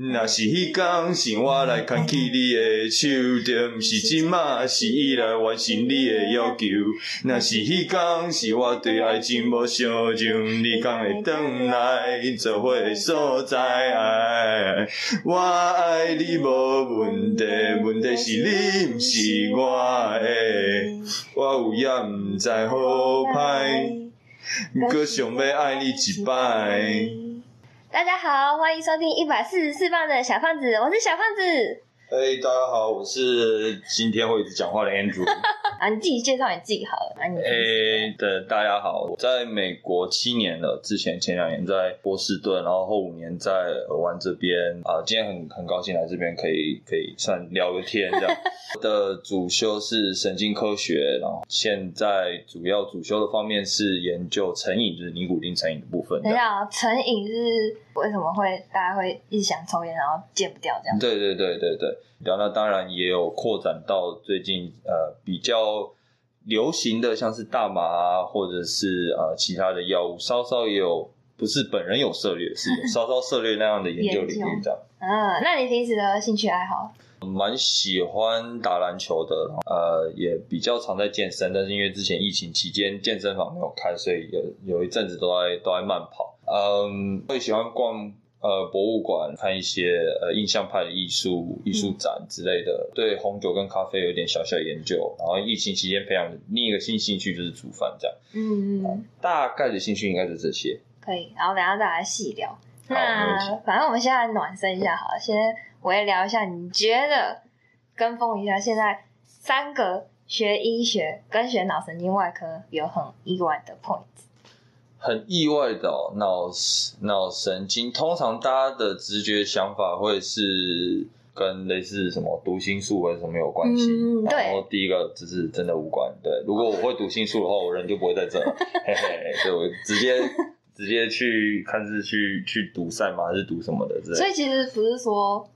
若是迄天是我来牵起你的手，着毋是即马是伊来完成你的要求。若是迄天是我对爱情无想像，你敢会转来做伙所在？我爱你无问题，问题是你毋是我的，我有也毋知好歹，搁想要爱你一摆。大家好，欢迎收听一百四十四磅的小胖子，我是小胖子。哎，hey, 大家好，我是今天会一直讲话的 Andrew。啊，你自己介绍你自己好了。哎，对，大家好，我在美国七年了，之前前两年在波士顿，然后后五年在尔湾这边。啊，今天很很高兴来这边，可以可以算聊个天这样。我的主修是神经科学，然后现在主要主修的方面是研究成瘾，就是尼古丁成瘾的部分。等一下，成瘾是为什么会大家会一直想抽烟，然后戒不掉这样？对对对对对。然后那当然也有扩展到最近呃比较流行的，像是大麻啊，或者是呃其他的药物，稍稍也有不是本人有涉猎，是有 稍稍涉猎那样的研究领域这样。嗯，那你平时的兴趣爱好？蛮喜欢打篮球的，呃，也比较常在健身，但是因为之前疫情期间健身房没有开，所以有有一阵子都在都在慢跑。嗯，会喜欢逛。呃，博物馆看一些呃印象派的艺术艺术展之类的，嗯、对红酒跟咖啡有点小小研究。然后疫情期间培养另一个新兴趣就是煮饭，这样。嗯嗯。大概的兴趣应该是这些。可以，然后等下再来细聊。好那反正我们现在暖身一下好了，先我也聊一下，你觉得跟风一下，现在三个学医学跟学脑神经外科有很意外的 point。很意外的哦，脑脑神经通常大家的直觉想法会是跟类似什么读心术或者什么有关系。嗯，对。然后第一个只是真的无关。对，如果我会读心术的话，我人就不会在这。嘿嘿，对，我直接 直接去看是去去读赛马还是读什么的。所以其实不是说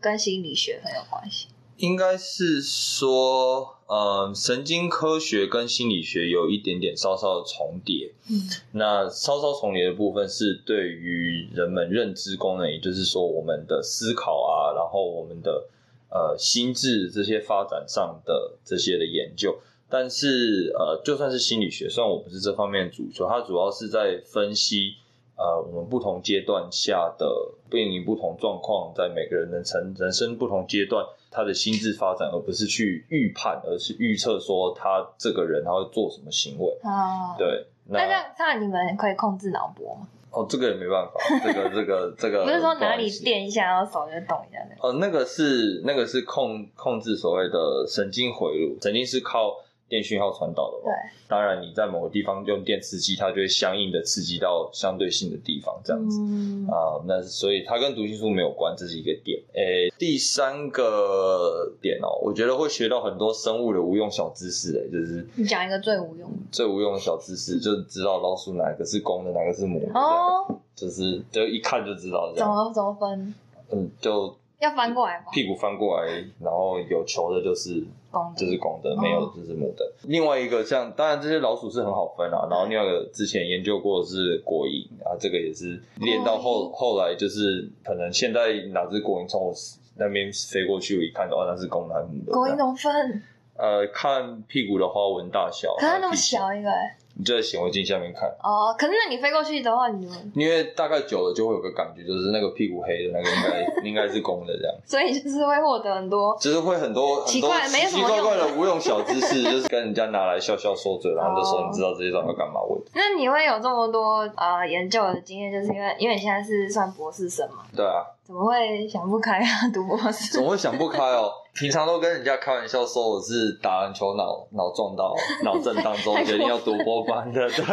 跟心理学很有关系。应该是说，嗯，神经科学跟心理学有一点点稍稍的重叠。嗯，那稍稍重叠的部分是对于人们认知功能，也就是说我们的思考啊，然后我们的呃心智这些发展上的这些的研究。但是呃，就算是心理学，虽然我不是这方面的主修，它主要是在分析。呃，我们不同阶段下的面临不同状况，在每个人的成人生不同阶段，他的心智发展，而不是去预判，而是预测说他这个人他会做什么行为。哦，对。那这样，那你们可以控制脑波吗？哦，这个也没办法，这个这个这个。不是说哪里电一下，然后手就动一下那个。哦，那个是那个是控控制所谓的神经回路，神经是靠。电讯号传导的嘛，对，当然你在某个地方用电刺激，它就会相应的刺激到相对性的地方，这样子啊、嗯呃。那所以它跟读心术没有关，这是一个点。诶、欸，第三个点哦、喔，我觉得会学到很多生物的无用小知识。诶，就是你讲一个最无用、最无用的小知识，就是知道老鼠哪个是公的，哪个是母的，哦，就是就一看就知道。怎么怎么分？嗯，就要翻过来吗？屁股翻过来，然后有球的就是。就是公的，没有这是母的。哦、另外一个像，当然这些老鼠是很好分啊。然后另外一个之前研究过的是果蝇啊，这个也是练到后后来就是可能现在哪只果蝇从我那边飞过去，我一看到那是公的还是母的。果蝇怎么分？呃，看屁股的花纹大小。可是它那么小一个。你就在显微镜下面看哦。可是那你飞过去的话，你因为大概久了就会有个感觉，就是那个屁股黑的那个应该 应该是公的这样。所以就是会获得很多，就是会很多奇怪、没什么奇奇怪怪的无用小知识，就是跟人家拿来笑笑说嘴，然后就说你知道这些东西要干嘛？我那你会有这么多呃研究的经验，就是因为因为你现在是算博士生嘛？对啊。怎么会想不开啊？读博士？怎么会想不开哦？平常都跟人家开玩笑说我是打篮球脑脑撞到脑震荡中 决定要读博班的，对。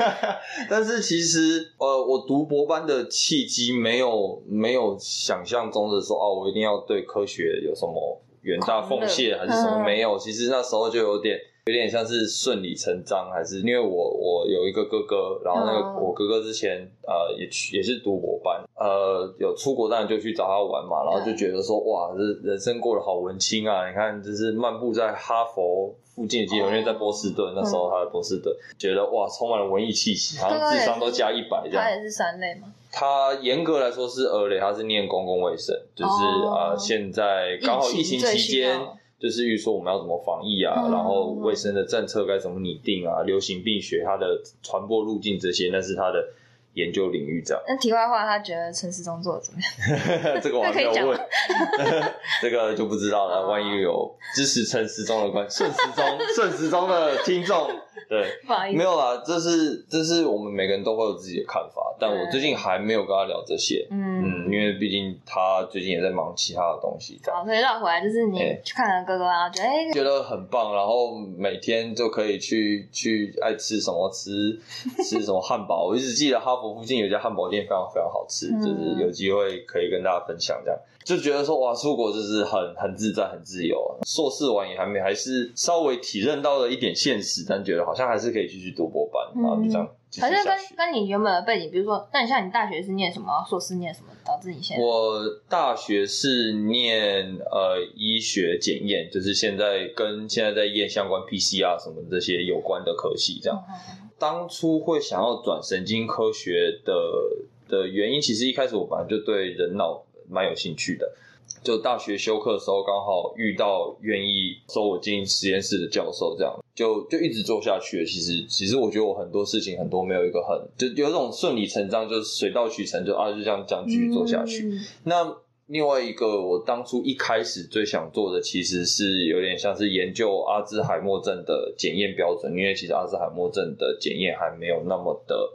但是其实呃，我读博班的契机没有没有想象中的说哦，我一定要对科学有什么远大奉献还是什么？没有。其实那时候就有点有点像是顺理成章，还是因为我我有一个哥哥，然后那个我哥哥之前呃也去也是读博班，呃有出国当然就去找他玩嘛，然后就觉得说哇，这人生过得好文青啊！你看，就是漫步在哈佛附近的街头，因为在波士顿那时候他在波士顿，觉得哇，充满了文艺气息，好像智商都加一百这样。他也是三类吗？他严格来说是二类，他是念公共卫生，就是啊、呃，现在刚好疫情期间，就是预说我们要怎么防疫啊，然后卫生的政策该怎么拟定啊，流行病学它的传播路径这些，那是它的研究领域这样。那题外话，他觉得陈时中做的怎么样？这个我还没有问，这个就不知道了。万一有支持陈时中的关 顺时钟顺时钟的听众。对，不好意思，没有啦，这是这是我们每个人都会有自己的看法，但我最近还没有跟他聊这些，嗯。嗯，因为毕竟他最近也在忙其他的东西，好，所以绕回来就是你去看了哥哥，然后觉得哎，觉得很棒，然后每天就可以去去爱吃什么吃吃什么汉堡，我一直记得哈佛附近有一家汉堡店非常非常好吃，就是有机会可以跟大家分享这样。就觉得说哇，出国就是很很自在、很自由。硕士完也还没，还是稍微体认到了一点现实，但觉得好像还是可以继续读博班，嗯、然后就这样。反正跟跟你原本的背景，比如说，那你像你大学是念什么，硕士念什么，导致你现在？我大学是念呃医学检验，就是现在跟现在在验相关 PCR 什么这些有关的科系。这样，嗯、当初会想要转神经科学的的原因，其实一开始我本来就对人脑。蛮有兴趣的，就大学修课的时候刚好遇到愿意收我进实验室的教授，这样就就一直做下去了。其实其实我觉得我很多事情很多没有一个很就有这种顺理成章，就是水到渠成，就啊就这样这样继续做下去。嗯、那另外一个我当初一开始最想做的，其实是有点像是研究阿兹海默症的检验标准，因为其实阿兹海默症的检验还没有那么的。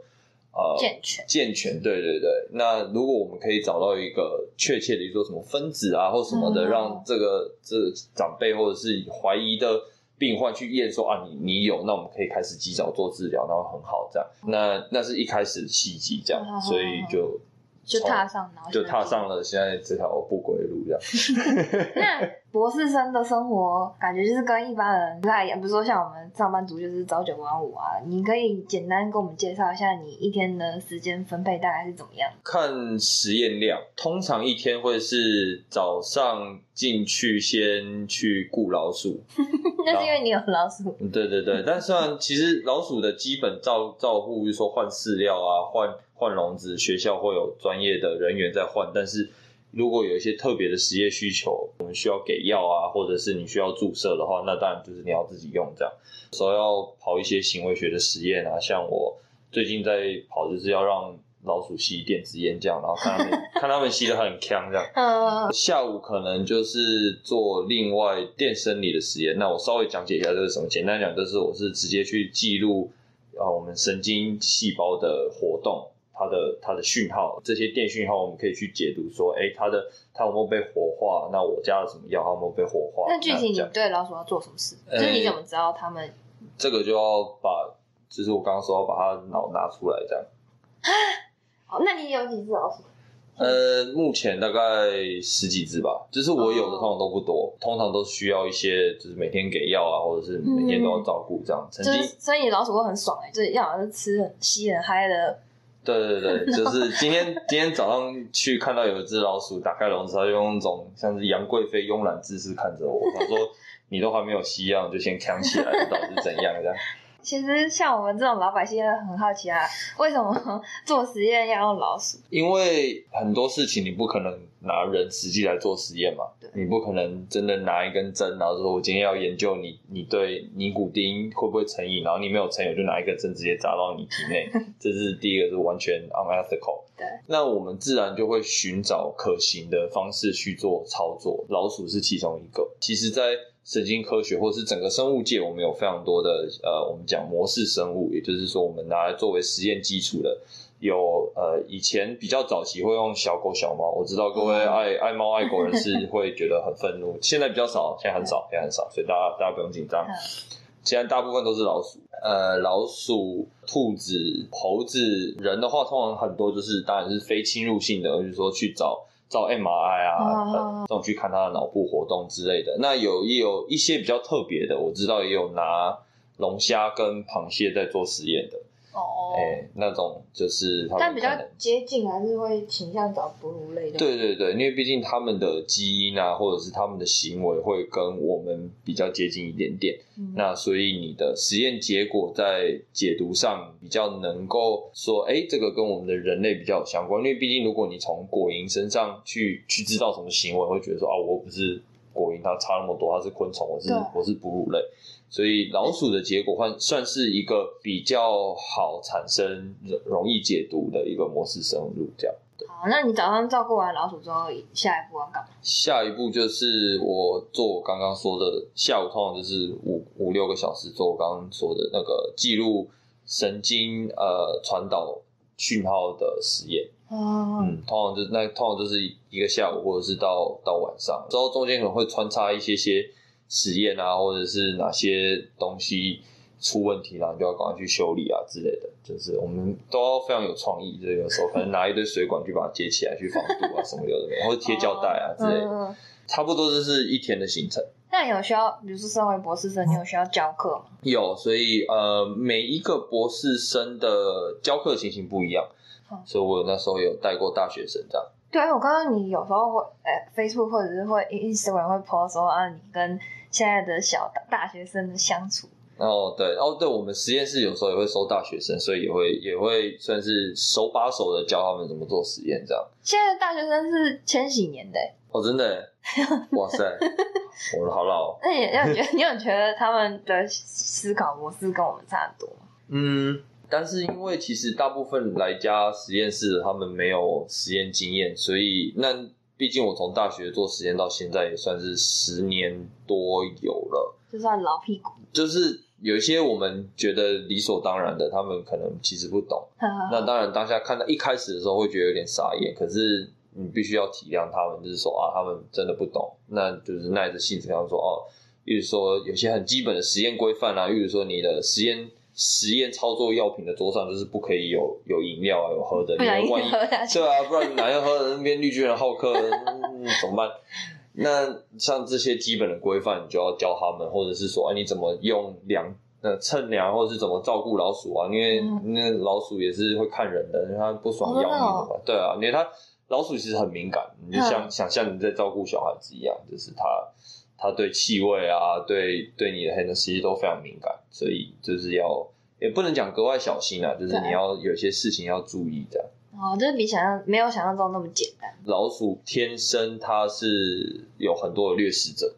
呃，健全，健全，对对对。那如果我们可以找到一个确切的，说什么分子啊，或什么的，嗯、让这个这个、长辈或者是怀疑的病患去验说啊，你你有，那我们可以开始及早做治疗，然后很好这样。那那是一开始的契机，这样，嗯、所以就。就踏上，然后就踏上了现在这条不归路，这样。那博士生的生活感觉就是跟一般人不太一样，比如说像我们上班族就是朝九晚五啊。你可以简单跟我们介绍一下你一天的时间分配大概是怎么样？看实验量，通常一天会是早上进去先去雇老鼠，那是因为你有老鼠。对对对，但虽然其实老鼠的基本照照护，比如说换饲料啊，换。换笼子，学校会有专业的人员在换，但是如果有一些特别的实验需求，我们需要给药啊，或者是你需要注射的话，那当然就是你要自己用这样。所以要跑一些行为学的实验啊，像我最近在跑，就是要让老鼠吸电子烟这样，然后看他们 看他们吸的很呛这样。下午可能就是做另外电生理的实验，那我稍微讲解一下这是什么。简单讲就是我是直接去记录啊我们神经细胞的活动。它的它的讯号，这些电讯号我们可以去解读，说，哎、欸，它的它有没有被活化？那我加了什么药？它有没有被活化？那具体你对老鼠要做什么事？欸、就是你怎么知道他们？这个就要把，就是我刚刚说要把它脑拿出来，这样。好，那你有几只老鼠？呃，目前大概十几只吧。就是我有的通常都不多，哦、通常都需要一些，就是每天给药啊，或者是每天都要照顾这样。曾经、嗯就是，所以你老鼠会很爽哎、欸，就是要是吃很吸很嗨的。对对对，就是今天今天早上去看到有一只老鼠打开笼子，它就用那种像是杨贵妃慵懒姿势看着我，他说：“你都还没有吸药，就先扛起来，到底是怎样这样？”其实像我们这种老百姓很好奇啊，为什么做实验要用老鼠？因为很多事情你不可能拿人实际来做实验嘛，你不可能真的拿一根针，然后说我今天要研究你你对尼古丁会不会成瘾，然后你没有成瘾，我就拿一根针直接扎到你体内，这是第一个是完全 unethical。对，那我们自然就会寻找可行的方式去做操作，老鼠是其中一个。其实，在神经科学或者是整个生物界，我们有非常多的呃，我们讲模式生物，也就是说，我们拿来作为实验基础的，有呃，以前比较早期会用小狗小猫，我知道各位爱爱猫爱狗人士 会觉得很愤怒，现在比较少，现在很少，现在很少，所以大家大家不用紧张。现在大部分都是老鼠，呃，老鼠、兔子、猴子，人的话通常很多就是当然是非侵入性的，就是说去找。照 MRI 啊，这种去看他的脑部活动之类的。那有也有一些比较特别的，我知道也有拿龙虾跟螃蟹在做实验的。哦，哎、欸，那种就是他们，但比较接近，还是会倾向找哺乳类的。对对对，因为毕竟他们的基因啊，或者是他们的行为会跟我们比较接近一点点。嗯、那所以你的实验结果在解读上比较能够说，哎、欸，这个跟我们的人类比较有相关。因为毕竟如果你从果蝇身上去去知道什么行为，会觉得说啊，我不是果蝇，它差那么多，它是昆虫，我是我是哺乳类。所以老鼠的结果换算是一个比较好产生容易解读的一个模式生物这样。好，那你早上照顾完老鼠之后，下一步要干嘛？下一步就是我做我刚刚说的，下午通常就是五五六个小时做我刚刚说的那个记录神经呃传导讯号的实验。哦、嗯，通常就是那通常就是一个下午或者是到到晚上，之后中间可能会穿插一些些。实验啊，或者是哪些东西出问题了，你就要赶快去修理啊之类的。就是我们都要非常有创意，就是有时候可能拿一堆水管去把它接起来，去防堵啊什么有的没有，或者贴胶带啊之类的。哦嗯、差不多就是一天的行程。那有需要，比如说身为博士生，你有需要教课吗？有，所以呃，每一个博士生的教课情形不一样，嗯、所以我那时候有带过大学生这样。对，我刚刚你有时候会，呃，Facebook 或者是会 Instagram 会 post 说啊，你跟现在的小大学生的相处。哦，对，哦，对，我们实验室有时候也会收大学生，所以也会也会算是手把手的教他们怎么做实验，这样。现在的大学生是千禧年的。哦，真的？哇塞，我好老。那你有觉得你有觉得他们的思考模式跟我们差很多吗？嗯。但是因为其实大部分来家实验室的他们没有实验经验，所以那毕竟我从大学做实验到现在也算是十年多有了，就算老屁股。就是有一些我们觉得理所当然的，他们可能其实不懂。那当然当下看到一开始的时候会觉得有点傻眼，可是你必须要体谅他们，就是说啊，他们真的不懂，那就是耐着性子跟他们说哦，比如说有些很基本的实验规范啊，比如说你的实验。实验操作药品的桌上就是不可以有有饮料啊，有喝的，你万一对啊，不然你哪天喝的那边绿巨人浩克、嗯、怎么办？那像这些基本的规范，你就要教他们，或者是说，哎，你怎么用量呃称量，或者是怎么照顾老鼠啊？因为那老鼠也是会看人的，因为它不爽咬你的嘛。哦、对啊，因为它老鼠其实很敏感，你就像、嗯、想象你在照顾小孩子一样，就是它。它对气味啊，对对你的很多其实都非常敏感，所以就是要也不能讲格外小心啊，就是你要有些事情要注意的。哦，就是比想象没有想象中那么简单。老鼠天生它是有很多的掠食者。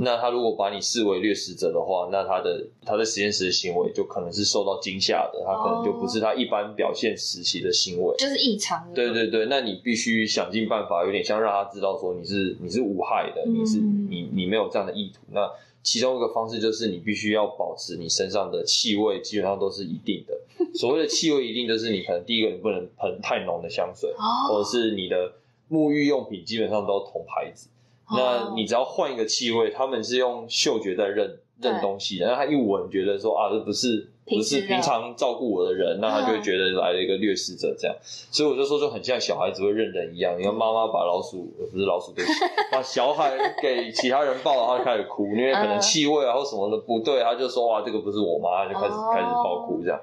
那他如果把你视为掠食者的话，那他的他在实验室的行为就可能是受到惊吓的，他可能就不是他一般表现时期的行为，就是异常的。对对对，那你必须想尽办法，有点像让他知道说你是你是无害的，你是你你没有这样的意图。那其中一个方式就是你必须要保持你身上的气味基本上都是一定的。所谓的气味一定就是你可能第一个你不能喷太浓的香水，或者是你的沐浴用品基本上都同牌子。那你只要换一个气味，他们是用嗅觉在认认东西的，然后他一闻觉得说啊，这不是不是平常照顾我的人，那他就会觉得来了一个掠食者这样，所以我就说就很像小孩子会认人一样，你看妈妈把老鼠不是老鼠对，把小孩给其他人抱了，他就开始哭，因为可能气味啊或什么的不对，他就说哇，这个不是我妈，他就开始开始爆哭这样。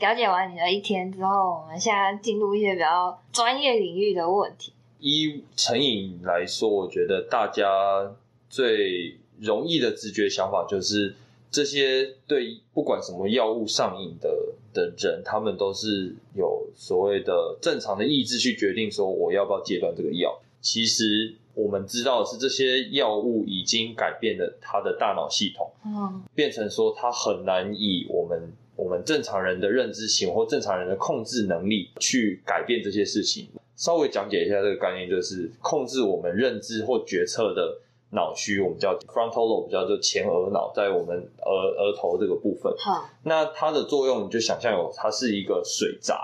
了解完你的一天之后，我们现在进入一些比较专业领域的问题。以成瘾来说，我觉得大家最容易的直觉想法就是，这些对不管什么药物上瘾的的人，他们都是有所谓的正常的意志去决定说我要不要戒断这个药。其实我们知道的是，这些药物已经改变了他的大脑系统，嗯，变成说他很难以我们我们正常人的认知型或正常人的控制能力去改变这些事情。稍微讲解一下这个概念，就是控制我们认知或决策的脑区，我们叫 frontal lobe，叫做前额脑，在我们额额头这个部分。好，那它的作用，你就想象有它是一个水闸，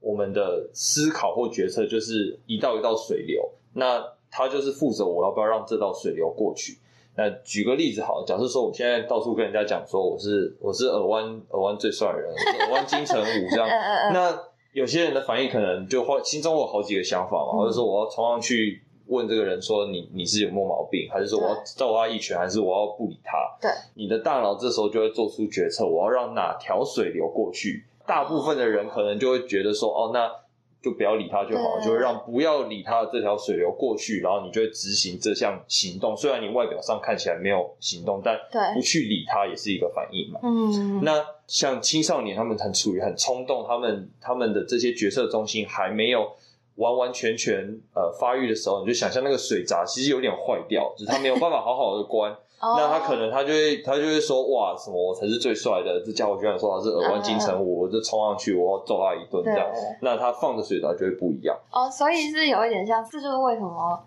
我们的思考或决策就是一道一道水流，那它就是负责我要不要让这道水流过去。那举个例子好，假设说我现在到处跟人家讲说我是我是耳湾耳湾最帅的人，我是耳湾金城武这样，那。有些人的反应可能就会心中有好几个想法嘛，或者说我要冲上去问这个人说你你是有没有毛病，还是说我要揍他一拳，还是我要不理他？对，你的大脑这时候就会做出决策，我要让哪条水流过去。大部分的人可能就会觉得说，哦，那。就不要理他就好，就会让不要理他的这条水流过去，然后你就会执行这项行动。虽然你外表上看起来没有行动，但不去理他也是一个反应嘛。嗯，那像青少年他们很处于很冲动，他们他们的这些决策中心还没有完完全全呃发育的时候，你就想象那个水闸其实有点坏掉，就是他没有办法好好的关。那他可能他就会他就会说哇什么我才是最帅的，这家伙居然说他是耳湾金城武，我就冲上去我要揍他一顿这样。那他放的水闸就会不一样哦，所以是有一点像，这就是为什么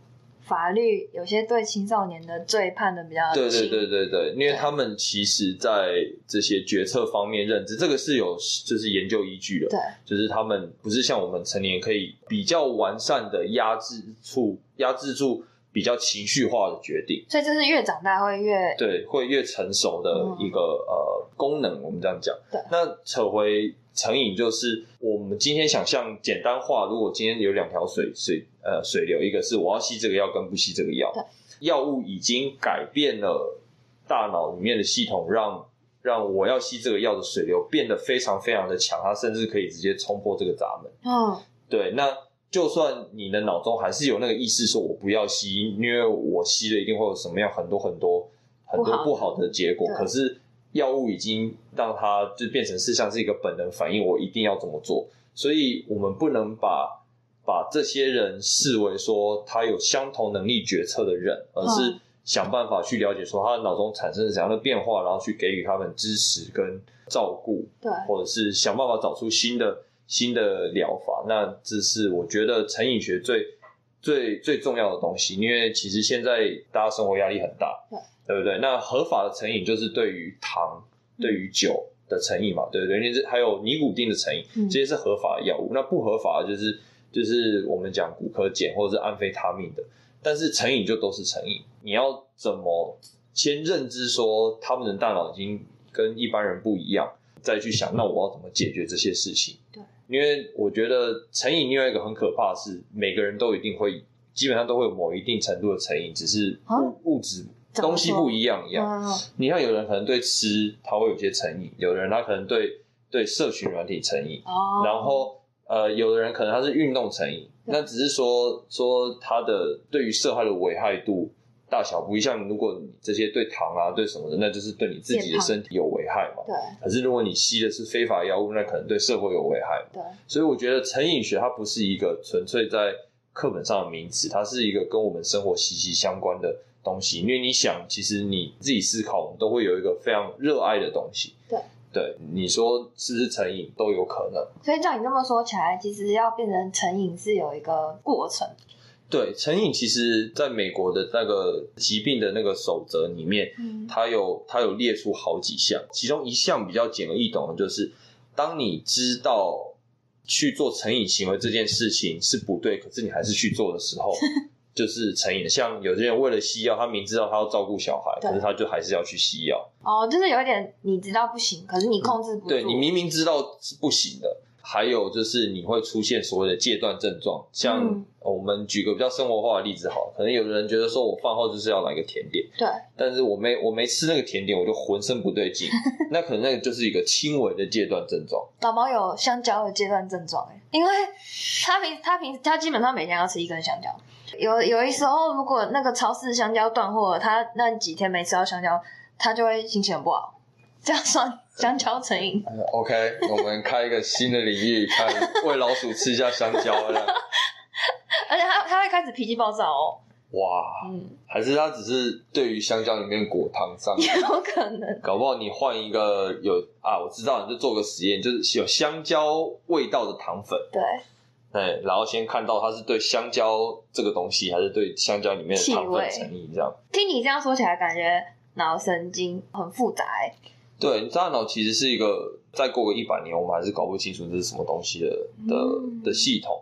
法律有些对青少年的罪判的比较轻。对对对对对，因为他们其实在这些决策方面认知，这个是有就是研究依据的。对，就是他们不是像我们成年可以比较完善的压制住压制住。比较情绪化的决定，所以这是越长大会越对，会越成熟的一个、嗯、呃功能。我们这样讲，对。那扯回成瘾，就是我们今天想象简单化。如果今天有两条水水呃水流，一个是我要吸这个药，跟不吸这个药，对。药物已经改变了大脑里面的系统，让让我要吸这个药的水流变得非常非常的强，它甚至可以直接冲破这个闸门。嗯，对。那就算你的脑中还是有那个意识，说我不要吸，因为我吸了一定会有什么样很多很多很多不好的结果。可是药物已经让它就变成是像是一个本能反应，我一定要怎么做。所以我们不能把把这些人视为说他有相同能力决策的人，而是想办法去了解说他的脑中产生了怎样的变化，然后去给予他们支持跟照顾，对，或者是想办法找出新的。新的疗法，那这是我觉得成瘾学最最最重要的东西，因为其实现在大家生活压力很大，对，对不对？那合法的成瘾就是对于糖、嗯、对于酒的成瘾嘛，对不对？因为还有尼古丁的成瘾，这些是合法的药物。嗯、那不合法的就是就是我们讲骨科碱或者是安非他命的，但是成瘾就都是成瘾。你要怎么先认知说他们的大脑已经跟一般人不一样，再去想那我要怎么解决这些事情？对。因为我觉得成瘾另外一个很可怕的是，每个人都一定会，基本上都会有某一定程度的成瘾，只是物物质东西不一样一样。你看，有人可能对吃他会有些成瘾，有的人他可能对对社群软体成瘾，然后呃，有的人可能他是运动成瘾，那只是说说他的对于社会的危害度。大小不一像，如果你这些对糖啊，对什么的，那就是对你自己的身体有危害嘛。对。可是如果你吸的是非法药物，那可能对社会有危害。对。所以我觉得成瘾学它不是一个纯粹在课本上的名词，它是一个跟我们生活息息相关的东西。因为你想，其实你自己思考，我们都会有一个非常热爱的东西。对。对，你说是不是成瘾都有可能。所以照你这么说起来，其实要变成成瘾是有一个过程。对，成瘾其实在美国的那个疾病的那个守则里面，嗯，它有它有列出好几项，其中一项比较简而易懂的就是，当你知道去做成瘾行为这件事情是不对，可是你还是去做的时候，就是成瘾。像有些人为了吸药，他明知道他要照顾小孩，可是他就还是要去吸药。哦，就是有一点你知道不行，可是你控制不住。对，你明明知道是不行的。还有就是你会出现所谓的戒断症状，像我们举个比较生活化的例子，好，可能有的人觉得说我饭后就是要来个甜点，对，但是我没我没吃那个甜点，我就浑身不对劲，那可能那个就是一个轻微的戒断症状。老毛有香蕉的戒断症状，哎，因为他平他平他基本上每天要吃一根香蕉，有有一时候如果那个超市香蕉断货了，他那几天没吃到香蕉，他就会心情很不好。这样算香蕉成瘾？OK，我们开一个新的领域，看喂老鼠吃一下香蕉。而且他他会开始脾气暴躁哦。哇，嗯，还是他只是对于香蕉里面果糖上，有可能。搞不好你换一个有啊，我知道，你就做个实验，就是有香蕉味道的糖粉。对。对，然后先看到它是对香蕉这个东西，还是对香蕉里面的糖粉成瘾？这样。听你这样说起来，感觉脑神经很复杂。对，大脑其实是一个，再过个一百年，我们还是搞不清楚这是什么东西的的的系统。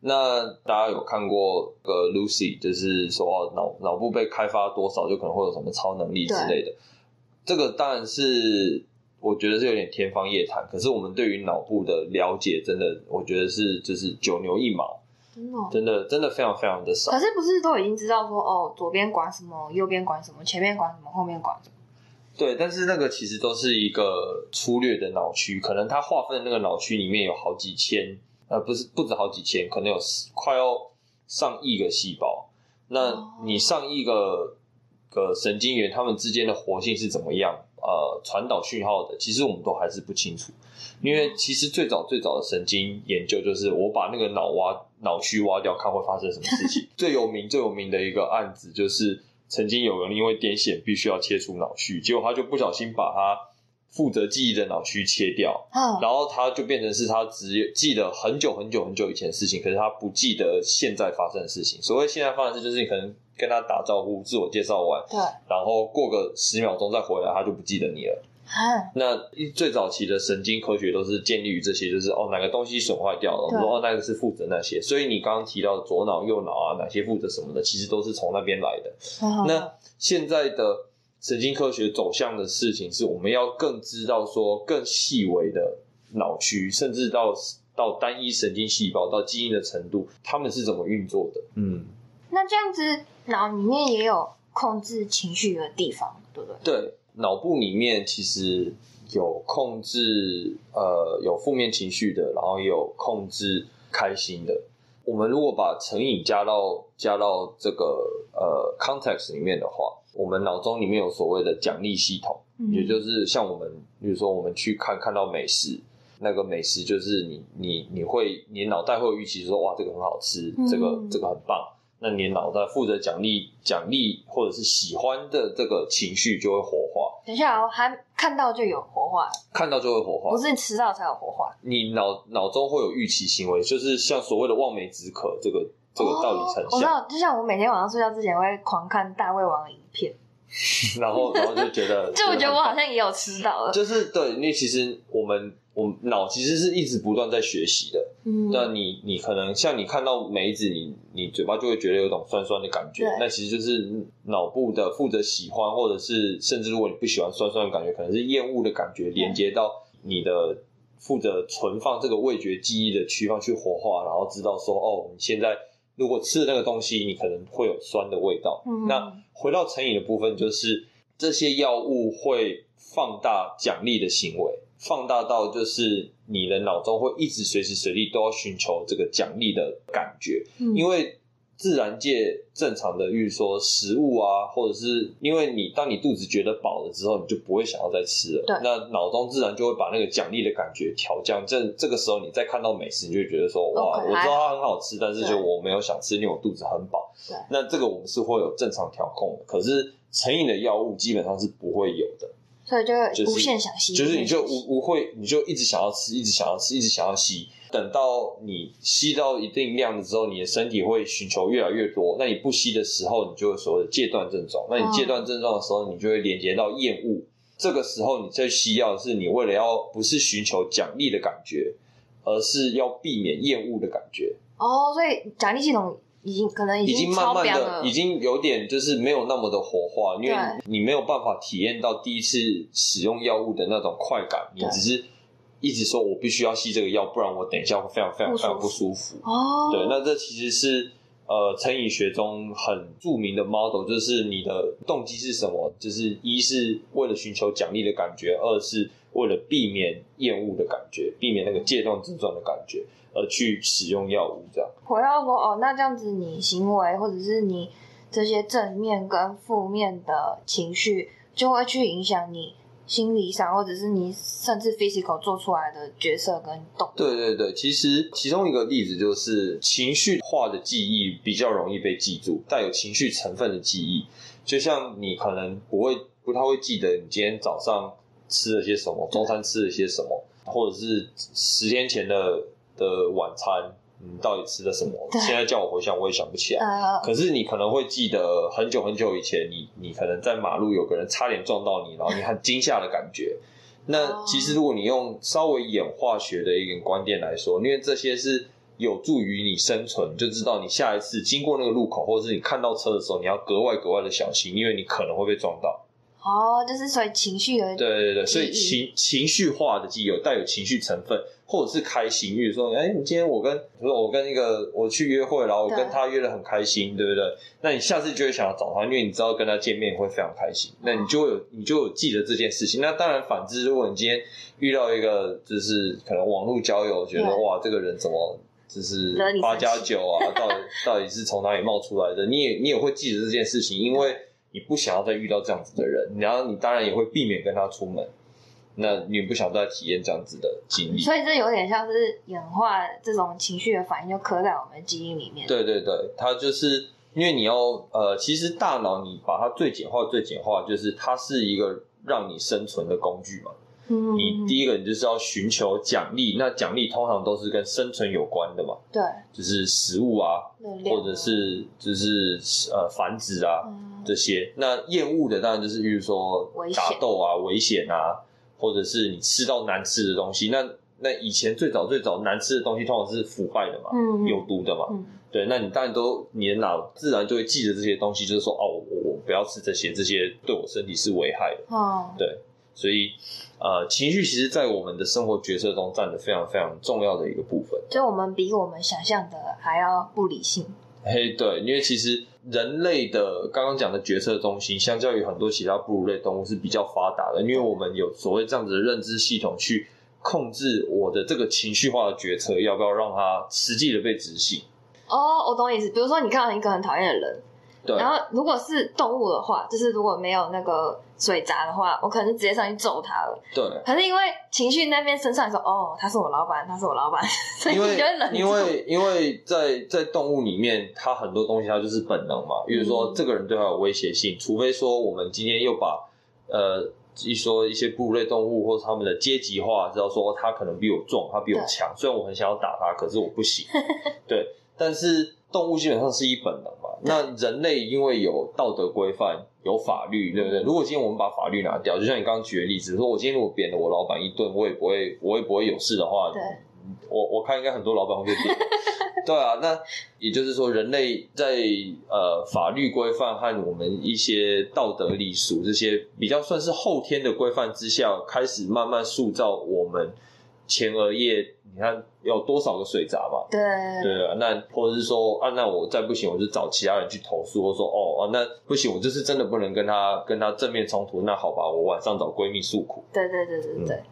那大家有看过个 Lucy，就是说脑脑部被开发多少，就可能会有什么超能力之类的。这个当然是我觉得是有点天方夜谭。可是我们对于脑部的了解，真的我觉得是就是九牛一毛。嗯、真的真的非常非常的少。可是不是都已经知道说哦，左边管什么，右边管什么，前面管什么，后面管什么？对，但是那个其实都是一个粗略的脑区，可能它划分的那个脑区里面有好几千，呃，不是不止好几千，可能有快要上亿个细胞。那你上亿个个神经元，它们之间的活性是怎么样？呃，传导讯号的，其实我们都还是不清楚。因为其实最早最早的神经研究，就是我把那个脑挖脑区挖掉，看会发生什么事情。最有名最有名的一个案子就是。曾经有人因为癫痫必须要切除脑区，结果他就不小心把他负责记忆的脑区切掉，嗯，然后他就变成是他只记得很久很久很久以前的事情，可是他不记得现在发生的事情。所谓现在发生的事，就是你可能跟他打招呼、自我介绍完，对，然后过个十秒钟再回来，他就不记得你了。那最早期的神经科学都是建立于这些，就是哦哪个东西损坏掉了，我们说哦那个是负责那些，所以你刚刚提到的左脑右脑啊，哪些负责什么的，其实都是从那边来的。那现在的神经科学走向的事情，是我们要更知道说更细微的脑区，甚至到到单一神经细胞到基因的程度，他们是怎么运作的？嗯，那这样子脑里面也有控制情绪的地方，对不对？对。脑部里面其实有控制呃有负面情绪的，然后也有控制开心的。我们如果把成瘾加到加到这个呃 context 里面的话，我们脑中里面有所谓的奖励系统，嗯、也就是像我们比如说我们去看看到美食，那个美食就是你你你会你脑袋会有预期说哇这个很好吃，这个、嗯、这个很棒。那你脑袋负责奖励、奖励或者是喜欢的这个情绪就会活化。等一下哦，还看到就有活化，看到就会活化，不是你吃到才有活化。你脑脑中会有预期行为，就是像所谓的望梅止渴，这个这个道理很像。我知道，就像我每天晚上睡觉之前会狂看大胃王的影片。然后，然后就觉得，就我觉得我好像也有吃到了。就是对，因为其实我们，我们脑其实是一直不断在学习的。嗯，那你，你可能像你看到梅子，你，你嘴巴就会觉得有种酸酸的感觉。那其实就是脑部的负责喜欢，或者是甚至如果你不喜欢酸酸的感觉，可能是厌恶的感觉，连接到你的负责存放这个味觉记忆的区方去活化，然后知道说，哦，你现在。如果吃的那个东西，你可能会有酸的味道。嗯、那回到成瘾的部分，就是这些药物会放大奖励的行为，放大到就是你的脑中会一直随时随地都要寻求这个奖励的感觉，嗯、因为。自然界正常的，比如说食物啊，或者是因为你当你肚子觉得饱了之后，你就不会想要再吃了。对，那脑中自然就会把那个奖励的感觉调降。这这个时候，你再看到美食，你就会觉得说哇，Okay. 我知道它很好吃，但是就我没有想吃，因为我肚子很饱。对，那这个我们是会有正常调控的。可是成瘾的药物基本上是不会有的，所以就会无限想吸，就是你就无无会，你就一直想要吃，一直想要吃，一直想要吸。等到你吸到一定量的时候，你的身体会寻求越来越多。那你不吸的时候，你就会所谓的戒断症状。那你戒断症状的时候，你就会连接到厌恶。这个时候，你在吸药是你为了要不是寻求奖励的感觉，而是要避免厌恶的感觉。哦，所以奖励系统已经可能已经，已经慢慢的已经有点就是没有那么的活化，因为你没有办法体验到第一次使用药物的那种快感，你只是。一直说我必须要吸这个药，不然我等一下会非常非常非常不舒服。哦，对，那这其实是呃成瘾学中很著名的 model，就是你的动机是什么？就是一是为了寻求奖励的感觉，二是为了避免厌恶的感觉，避免那个戒断症状的感觉，而去使用药物这样。我要说哦，那这样子你行为或者是你这些正面跟负面的情绪，就会去影响你。心理上，或者是你甚至 physical 做出来的角色跟动作。对对对，其实其中一个例子就是情绪化的记忆比较容易被记住，带有情绪成分的记忆，就像你可能不会不太会记得你今天早上吃了些什么，中餐吃了些什么，或者是十天前的的晚餐。你到底吃的什么？现在叫我回想，我也想不起来。呃、可是你可能会记得很久很久以前你，你你可能在马路有个人差点撞到你，然后你很惊吓的感觉。那其实如果你用稍微演化学的一个观点来说，因为这些是有助于你生存，就知道你下一次经过那个路口，或者是你看到车的时候，你要格外格外的小心，因为你可能会被撞到。哦，就是所以情绪有对对对，所以情情绪化的记忆有带有情绪成分。或者是开心，比如说，哎，你今天我跟，比如说我跟一个我去约会，然后我跟他约的很开心，对，对不对？那你下次就会想要找他，因为你知道跟他见面会非常开心，那你就会有你就有记得这件事情。那当然，反之，如果你今天遇到一个就是可能网络交友，觉得哇，这个人怎么就是八加九啊，到底到底是从哪里冒出来的？你也你也会记得这件事情，因为你不想要再遇到这样子的人，然后你当然也会避免跟他出门。那你不想再体验这样子的经历，所以这有点像是演化这种情绪的反应，就刻在我们基因里面。对对对，它就是因为你要呃，其实大脑你把它最简化、最简化，就是它是一个让你生存的工具嘛。嗯，你第一个你就是要寻求奖励，那奖励通常都是跟生存有关的嘛。对，就是食物啊，或者是就是呃繁殖啊、嗯、这些。那厌恶的当然就是比如说打斗啊、危险啊。或者是你吃到难吃的东西，那那以前最早最早难吃的东西通常是腐败的嘛，嗯、有毒的嘛，嗯、对，那你当然都你的脑自然就会记得这些东西，就是说哦，我我不要吃这些，这些对我身体是危害的，哦，对，所以呃，情绪其实在我们的生活决策中占的非常非常重要的一个部分，就我们比我们想象的还要不理性，嘿，对，因为其实。人类的刚刚讲的决策中心，相较于很多其他哺乳类动物是比较发达的，因为我们有所谓这样子的认知系统去控制我的这个情绪化的决策，要不要让它实际的被执行。哦，我懂意思。比如说，你看到一个很讨厌的人。对然后，如果是动物的话，就是如果没有那个水闸的话，我可能就直接上去揍他了。对。可是因为情绪那边身上说，哦，他是我老板，他是我老板，所以你就会忍住。因为因为在在动物里面，它很多东西它就是本能嘛。比如说，这个人对他有威胁性，嗯、除非说我们今天又把呃一说一些哺乳类动物或者他们的阶级化，知道说他可能比我壮，他比我强。虽然我很想要打他，可是我不行。对。但是动物基本上是一本能。那人类因为有道德规范、有法律，对不对？如果今天我们把法律拿掉，就像你刚刚举的例子，说我今天如果扁了我老板一顿，我也不会，我也不会有事的话，对我我看应该很多老板会被扁。对啊，那也就是说，人类在呃法律规范和我们一些道德礼俗这些比较算是后天的规范之下，开始慢慢塑造我们前额叶。你看有多少个水闸嘛？对对啊，那或者是说啊，那我再不行，我就找其他人去投诉，或说哦啊，那不行，我就是真的不能跟他跟他正面冲突。那好吧，我晚上找闺蜜诉苦。对对对对对。嗯、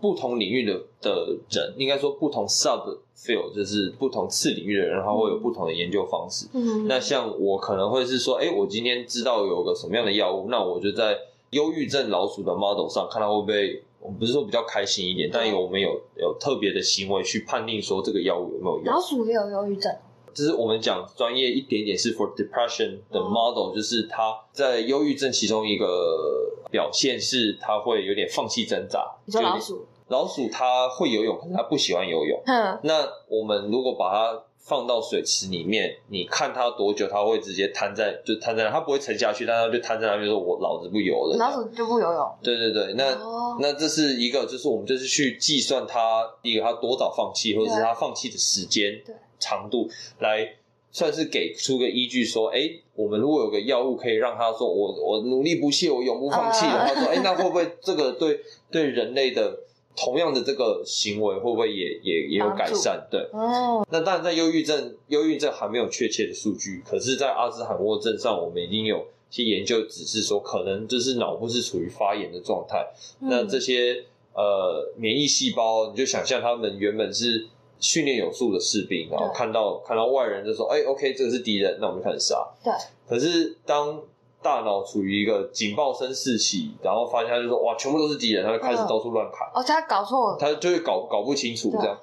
不同领域的的人，应该说不同 sub field，就是不同次领域的人，他会有不同的研究方式。嗯。那像我可能会是说，哎、欸，我今天知道有个什么样的药物，那我就在忧郁症老鼠的 model 上看它会不会。我们不是说比较开心一点，但有我们有有特别的行为去判定说这个药物有没有用。老鼠也有忧郁症，就是我们讲专业一点点是 for depression 的 model，、嗯、就是它在忧郁症其中一个表现是它会有点放弃挣扎。你说老鼠？老鼠它会游泳，可是它不喜欢游泳。嗯，那我们如果把它放到水池里面，你看它多久，它会直接瘫在，就瘫在那，它不会沉下去，但它就瘫在那边说：“我老子不游了。”老子就不游泳。对对对，那、哦、那这是一个，就是我们就是去计算它一个它多早放弃，或者是它放弃的时间长度，来算是给出个依据，说：“哎，我们如果有个药物可以让它说我我努力不懈，我永不放弃的话，说：哎，那会不会这个对对人类的？”同样的这个行为会不会也也也有改善？对，哦。那当然，在忧郁症，忧郁症还没有确切的数据，可是，在阿兹海默症上，我们已经有些研究只是说，可能就是脑部是处于发炎的状态。嗯、那这些呃免疫细胞，你就想象他们原本是训练有素的士兵，然后看到看到外人就说：“哎，OK，这个是敌人，那我们就开始杀。”对。可是当大脑处于一个警报声四起，然后发现他就说：“哇，全部都是敌人！”他就开始到处乱砍。哦，他搞错了，他就会搞搞不清楚这样。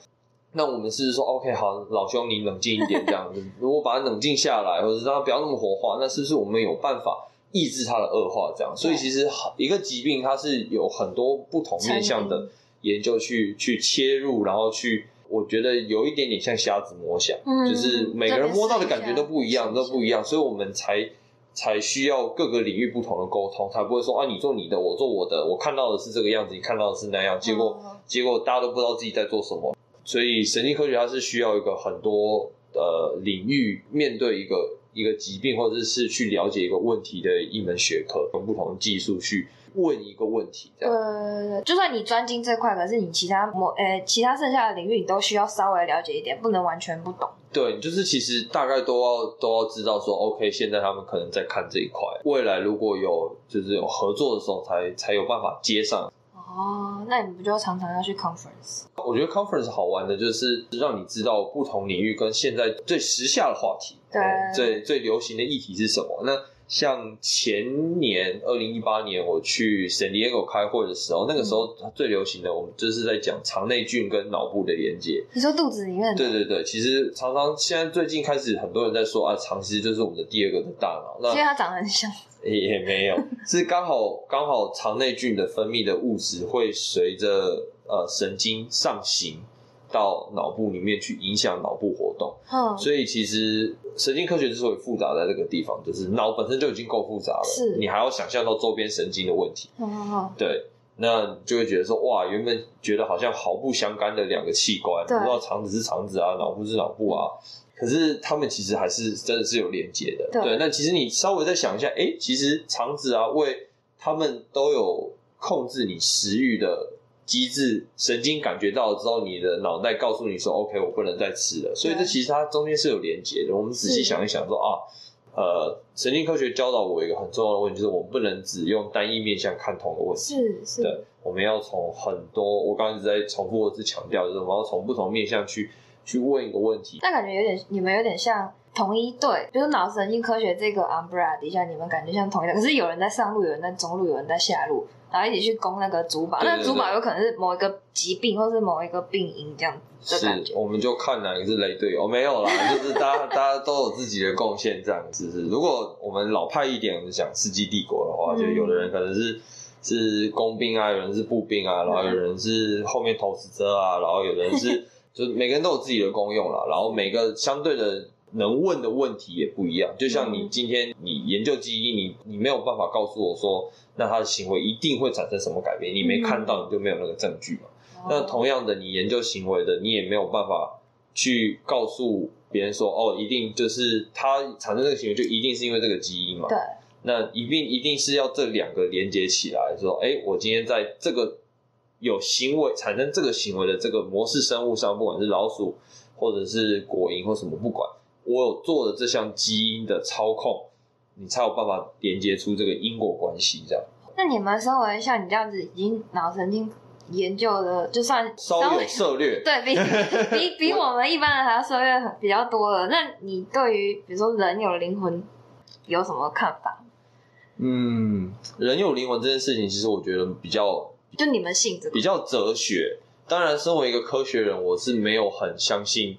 那我们是说：“OK，好，老兄，你冷静一点，这样子。如果把他冷静下来，或者让他不要那么火化，那是不是我们有办法抑制他的恶化？这样。所以其实一个疾病它是有很多不同面向的研究去去切入，然后去，我觉得有一点点像瞎子摸象，嗯、就是每个人摸到的感觉都不一样，都不一样，所以我们才。才需要各个领域不同的沟通，才不会说啊，你做你的，我做我的，我看到的是这个样子，你看到的是那样，结果、嗯、结果大家都不知道自己在做什么。所以神经科学它是需要一个很多呃领域面对一个一个疾病或者是去了解一个问题的一门学科，用不同的技术去问一个问题，这样。呃，就算你专精这块，可是你其他某呃其他剩下的领域，你都需要稍微了解一点，不能完全不懂。对，就是其实大概都要都要知道说，OK，现在他们可能在看这一块，未来如果有就是有合作的时候才，才才有办法接上。哦，那你们不就常常要去 conference？我觉得 conference 好玩的就是让你知道不同领域跟现在最时下的话题，对，最最流行的议题是什么？那像前年二零一八年我去 San Diego 开会的时候，那个时候最流行的，我们就是在讲肠内菌跟脑部的连接。你说肚子里面？对对对，其实常常现在最近开始很多人在说啊，肠其实就是我们的第二个的大脑。那因为它长得很像。也没有，是刚好刚好肠内菌的分泌的物质会随着呃神经上行到脑部里面去影响脑部活动。嗯，所以其实神经科学之所以复杂在这个地方，就是脑本身就已经够复杂了，是你还要想象到周边神经的问题。嗯嗯嗯，对，那就会觉得说哇，原本觉得好像毫不相干的两个器官，不知道肠子是肠子啊，脑部是脑部啊。可是他们其实还是真的是有连接的，对。那其实你稍微再想一下，哎，其实肠子啊、胃，他们都有控制你食欲的机制，神经感觉到了之后，你的脑袋告诉你说，OK，我不能再吃了。所以这其实它中间是有连接的。我们仔细想一想说，说啊，呃，神经科学教导我一个很重要的问题，就是我们不能只用单一面向看同一个问题，是是。对，我们要从很多，我刚刚一直在重复我一次强调，就是我们要从不同面向去。去问一个问题，那感觉有点，你们有点像同一队，比如脑神经科学这个 umbrella 底下，你们感觉像同一队，可是有人在上路，有人在中路，有人在下路，然后一起去攻那个主堡。那主堡有可能是某一个疾病，或是某一个病因这样子的感觉。是，我们就看哪个是雷队友，没有啦，就是大家大家都有自己的贡献这样子。是，如果我们老派一点，我们讲世纪帝国的话，就有的人可能是是工兵啊，有人是步兵啊，然后有人是后面投石车啊，然后有人是。就是每个人都有自己的功用啦，然后每个相对的能问的问题也不一样。就像你今天你研究基因，你你没有办法告诉我说，那他的行为一定会产生什么改变？你没看到，你就没有那个证据嘛。那同样的，你研究行为的，你也没有办法去告诉别人说，哦，一定就是他产生这个行为就一定是因为这个基因嘛？对。那一定一定是要这两个连接起来，说，哎，我今天在这个。有行为产生这个行为的这个模式生物上，不管是老鼠或者是果蝇或什么，不管我有做的这项基因的操控，你才有办法连接出这个因果关系。这样。那你们身为像你这样子已经脑神经研究的，就算稍微有涉略，对比比 比我们一般人还要涉猎比较多了。那你对于比如说人有灵魂有什么看法？嗯，人有灵魂这件事情，其实我觉得比较。就你们性质比较哲学，当然，身为一个科学人，我是没有很相信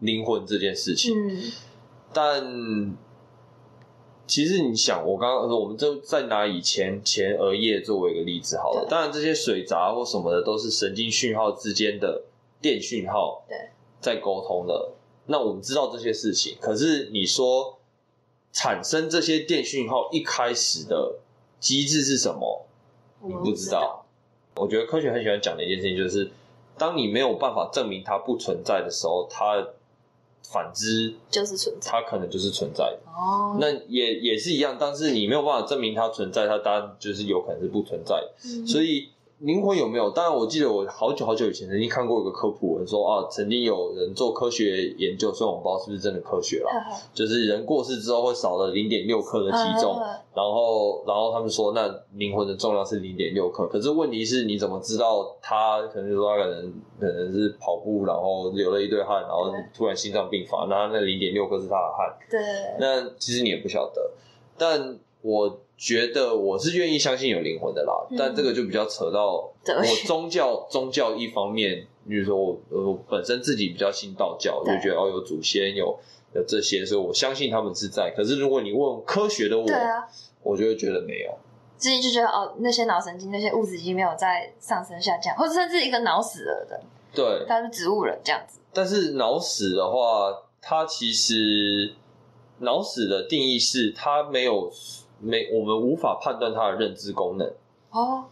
灵魂这件事情。嗯，但其实你想，我刚刚说，我们就再拿以前前额叶作为一个例子好了。当然，这些水闸或什么的都是神经讯号之间的电讯号，对，在沟通的。那我们知道这些事情，可是你说产生这些电讯号一开始的机制是什么？你不知道。我觉得科学很喜欢讲的一件事情，就是当你没有办法证明它不存在的时候，它反之就是存在，它可能就是存在的。哦，那也也是一样，但是你没有办法证明它存在，它当然就是有可能是不存在的。嗯，所以。灵魂有没有？当然，我记得我好久好久以前曾经看过一个科普文说啊，曾经有人做科学研究，虽然我不知道是不是真的科学啦，就是人过世之后会少了零点六克的体重，然后然后他们说那灵魂的重量是零点六克，可是问题是你怎么知道他可能说他可能可能是跑步然后流了一堆汗，然后突然心脏病发，那那零点六克是他的汗，对，那其实你也不晓得，但我。觉得我是愿意相信有灵魂的啦，嗯、但这个就比较扯到我宗教宗教一方面，比如说我我本身自己比较信道教，就觉得哦有祖先有有这些，所以我相信他们是在。可是如果你问科学的我，啊、我就会觉得没有，自己就觉得哦那些脑神经那些物质已经没有在上升下降，或者甚至一个脑死了的，对，他是植物人这样子。但是脑死的话，它其实脑死的定义是它没有。没，我们无法判断它的认知功能哦，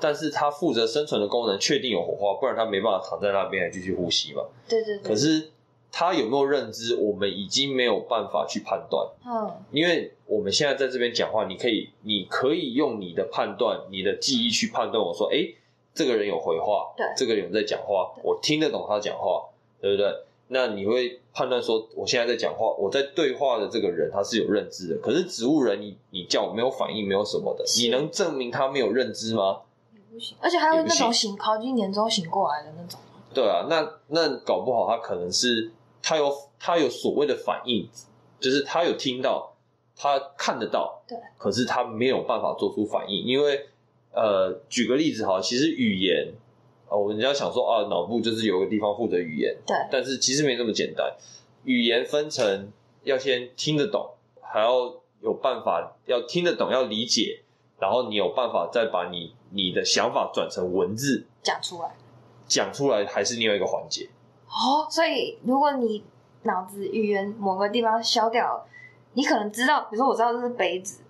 但是它负责生存的功能确定有火花，不然它没办法躺在那边还继续呼吸嘛。对对对。可是他有没有认知，我们已经没有办法去判断。嗯，因为我们现在在这边讲话，你可以，你可以用你的判断、你的记忆去判断。我说，哎，这个人有回话，对，这个人在讲话，我听得懂他讲话，对不对？那你会判断说，我现在在讲话，我在对话的这个人他是有认知的。可是植物人你，你你叫我没有反应，没有什么的，你能证明他没有认知吗？也不行，而且还有那种醒靠近年之后醒过来的那种。对啊，那那搞不好他可能是他有他有所谓的反应，就是他有听到，他看得到，对，可是他没有办法做出反应，因为呃，举个例子哈，其实语言。我人家想说啊，脑部就是有个地方负责语言，对，但是其实没这么简单。语言分成要先听得懂，还要有办法要听得懂，要理解，然后你有办法再把你你的想法转成文字讲出来，讲出来还是另外一个环节。哦，所以如果你脑子语言某个地方消掉，你可能知道，比如说我知道这是杯子。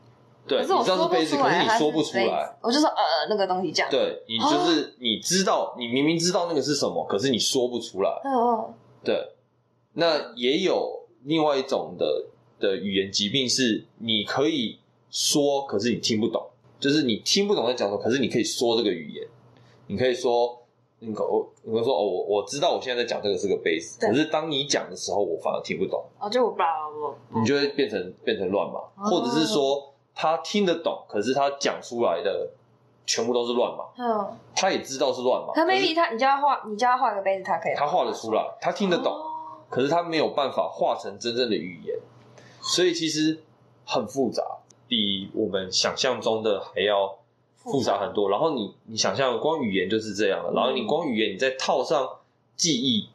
对，你知道是杯子，可是你说不出来。我就说呃，那个东西这样。对，你就是你知道，你明明知道那个是什么，可是你说不出来。哦。对，那也有另外一种的的语言疾病，是你可以说，可是你听不懂，就是你听不懂在讲什么，可是你可以说这个语言。你可以说，你可我，你会说哦，我我知道我现在在讲这个是个杯子，可是当你讲的时候，我反而听不懂。哦，就我不知道，你就会变成变成乱码，或者是说。他听得懂，可是他讲出来的全部都是乱码。嗯，他也知道是乱码。可 maybe 他，你叫他画，你叫他画个杯子，他可以。他画得出来，他听得懂，可是他没有办法画成真正的语言，所以其实很复杂，比我们想象中的还要复杂很多。然后你你想象光语言就是这样的，然后你光语言，你再套上记忆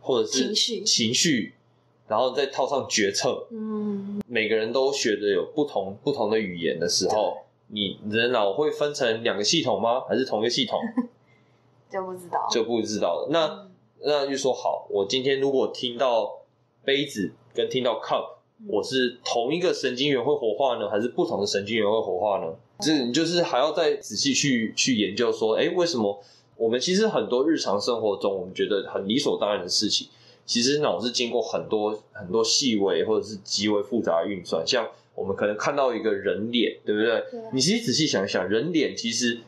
或者是情绪情绪。然后再套上决策，嗯，每个人都学的有不同不同的语言的时候，你人脑会分成两个系统吗？还是同一个系统？就不知道，就不知道了。那、嗯、那就说好，我今天如果听到杯子跟听到 cup，、嗯、我是同一个神经元会活化呢，还是不同的神经元会活化呢？这、嗯、你就是还要再仔细去去研究说，哎，为什么我们其实很多日常生活中我们觉得很理所当然的事情。其实脑是经过很多很多细微或者是极为复杂的运算，像我们可能看到一个人脸，对不对？对。你其实仔细想一想，人脸其实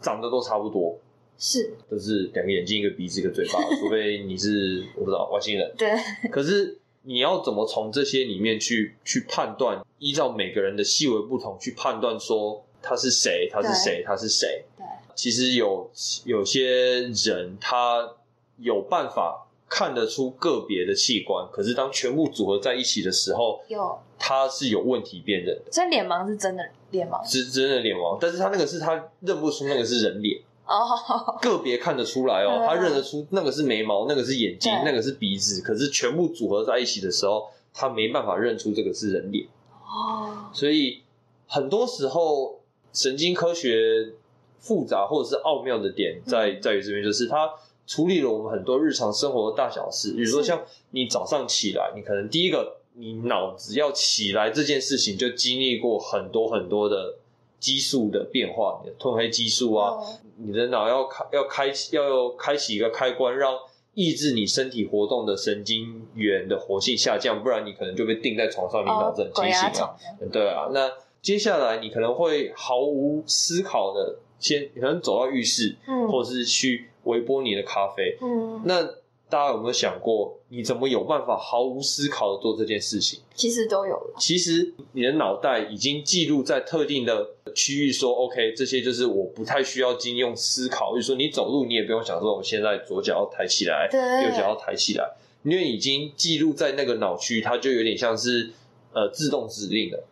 长得都差不多，是，都是两个眼睛、一个鼻子、一个嘴巴，除非你是我不知道外星人。对。可是你要怎么从这些里面去去判断？依照每个人的细微不同去判断，说他是谁，他是谁，他是谁？对。其实有有些人他有办法。看得出个别的器官，可是当全部组合在一起的时候，有。它是有问题辨认的。所以脸盲是真的脸盲，是真的脸盲，但是他那个是他认不出那个是人脸。哦，个别看得出来哦，他认得出那个是眉毛，那个是眼睛，那个是鼻子，可是全部组合在一起的时候，他没办法认出这个是人脸。哦。所以很多时候神经科学复杂或者是奥妙的点在在于这边，就是它。处理了我们很多日常生活的大小事，比如说像你早上起来，你可能第一个，你脑子要起来这件事情，就经历过很多很多的激素的变化，你的褪黑激素啊，你的脑要开要开启要开启一个开关，让抑制你身体活动的神经元的活性下降，不然你可能就被定在床上，你脑子很清醒啊。对啊，那接下来你可能会毫无思考的先，可能走到浴室，嗯，或者是去。微波你的咖啡，嗯，那大家有没有想过，你怎么有办法毫无思考的做这件事情？其实都有了。其实你的脑袋已经记录在特定的区域，说 OK，这些就是我不太需要经用思考。就是说你走路，你也不用想说，我现在左脚要抬起来，对，右脚要抬起来，因为已经记录在那个脑区，它就有点像是呃自动指令了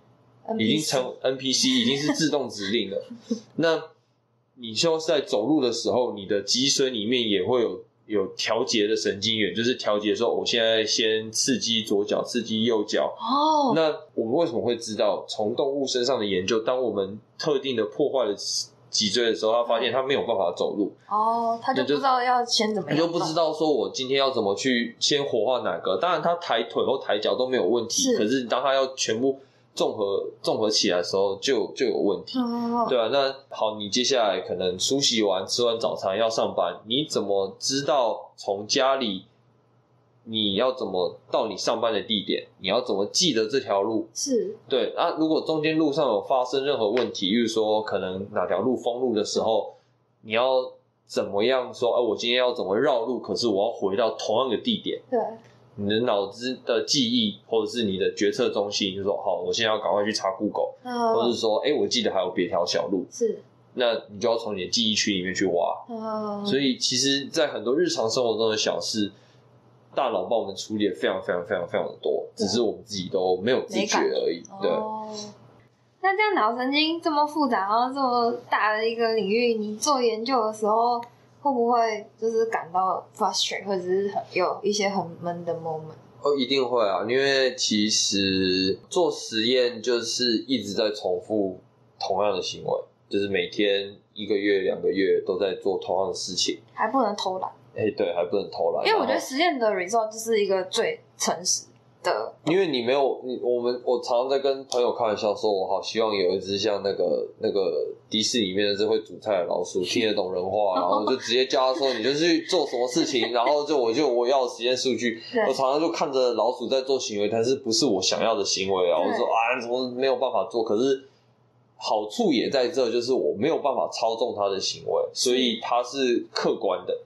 已经成 NPC，已经是自动指令了。那你就是在走路的时候，你的脊髓里面也会有有调节的神经元，就是调节说，我现在先刺激左脚，刺激右脚。哦，那我们为什么会知道？从动物身上的研究，当我们特定的破坏了脊椎的时候，他发现他没有办法走路。哦，他就不知道要先怎么样，你就不知道说我今天要怎么去先活化哪个？当然，他抬腿或抬脚都没有问题，是，可是当他要全部。综合综合起来的时候就就有问题，哦、对啊，那好，你接下来可能梳洗完、吃完早餐要上班，你怎么知道从家里你要怎么到你上班的地点？你要怎么记得这条路？是对啊。如果中间路上有发生任何问题，比如说可能哪条路封路的时候，你要怎么样说？哎、啊，我今天要怎么绕路？可是我要回到同样的地点。对，你的脑子的记忆或者是你的决策中心，就说好，我现在要赶快去查 Google，、哦、或者是说，哎，我记得还有别条小路。是，那你就要从你的记忆区里面去挖。哦、所以，其实，在很多日常生活中的小事。大脑帮我们处理的非常非常非常非常的多，只是我们自己都没有自觉而已。对。哦，那这样脑神经这么复杂，然后这么大的一个领域，你做研究的时候会不会就是感到 frustrate，或者是很有一些很闷的 moment？哦，一定会啊，因为其实做实验就是一直在重复同样的行为，就是每天一个月、两个月都在做同样的事情，还不能偷懒。哎，对，还不能偷懒。因为我觉得实验的 result 就是一个最诚实的。因为你没有你，我们我常常在跟朋友开玩笑说，我好希望有一只像那个那个迪士尼里面的这会煮菜的老鼠，听得懂人话，然后就直接叫他说，你就去做什么事情，然后就我就我要实验数据。我常常就看着老鼠在做行为，但是不是我想要的行为啊？我说啊，怎么没有办法做？可是。好处也在这，就是我没有办法操纵他的行为，所以他是客观的。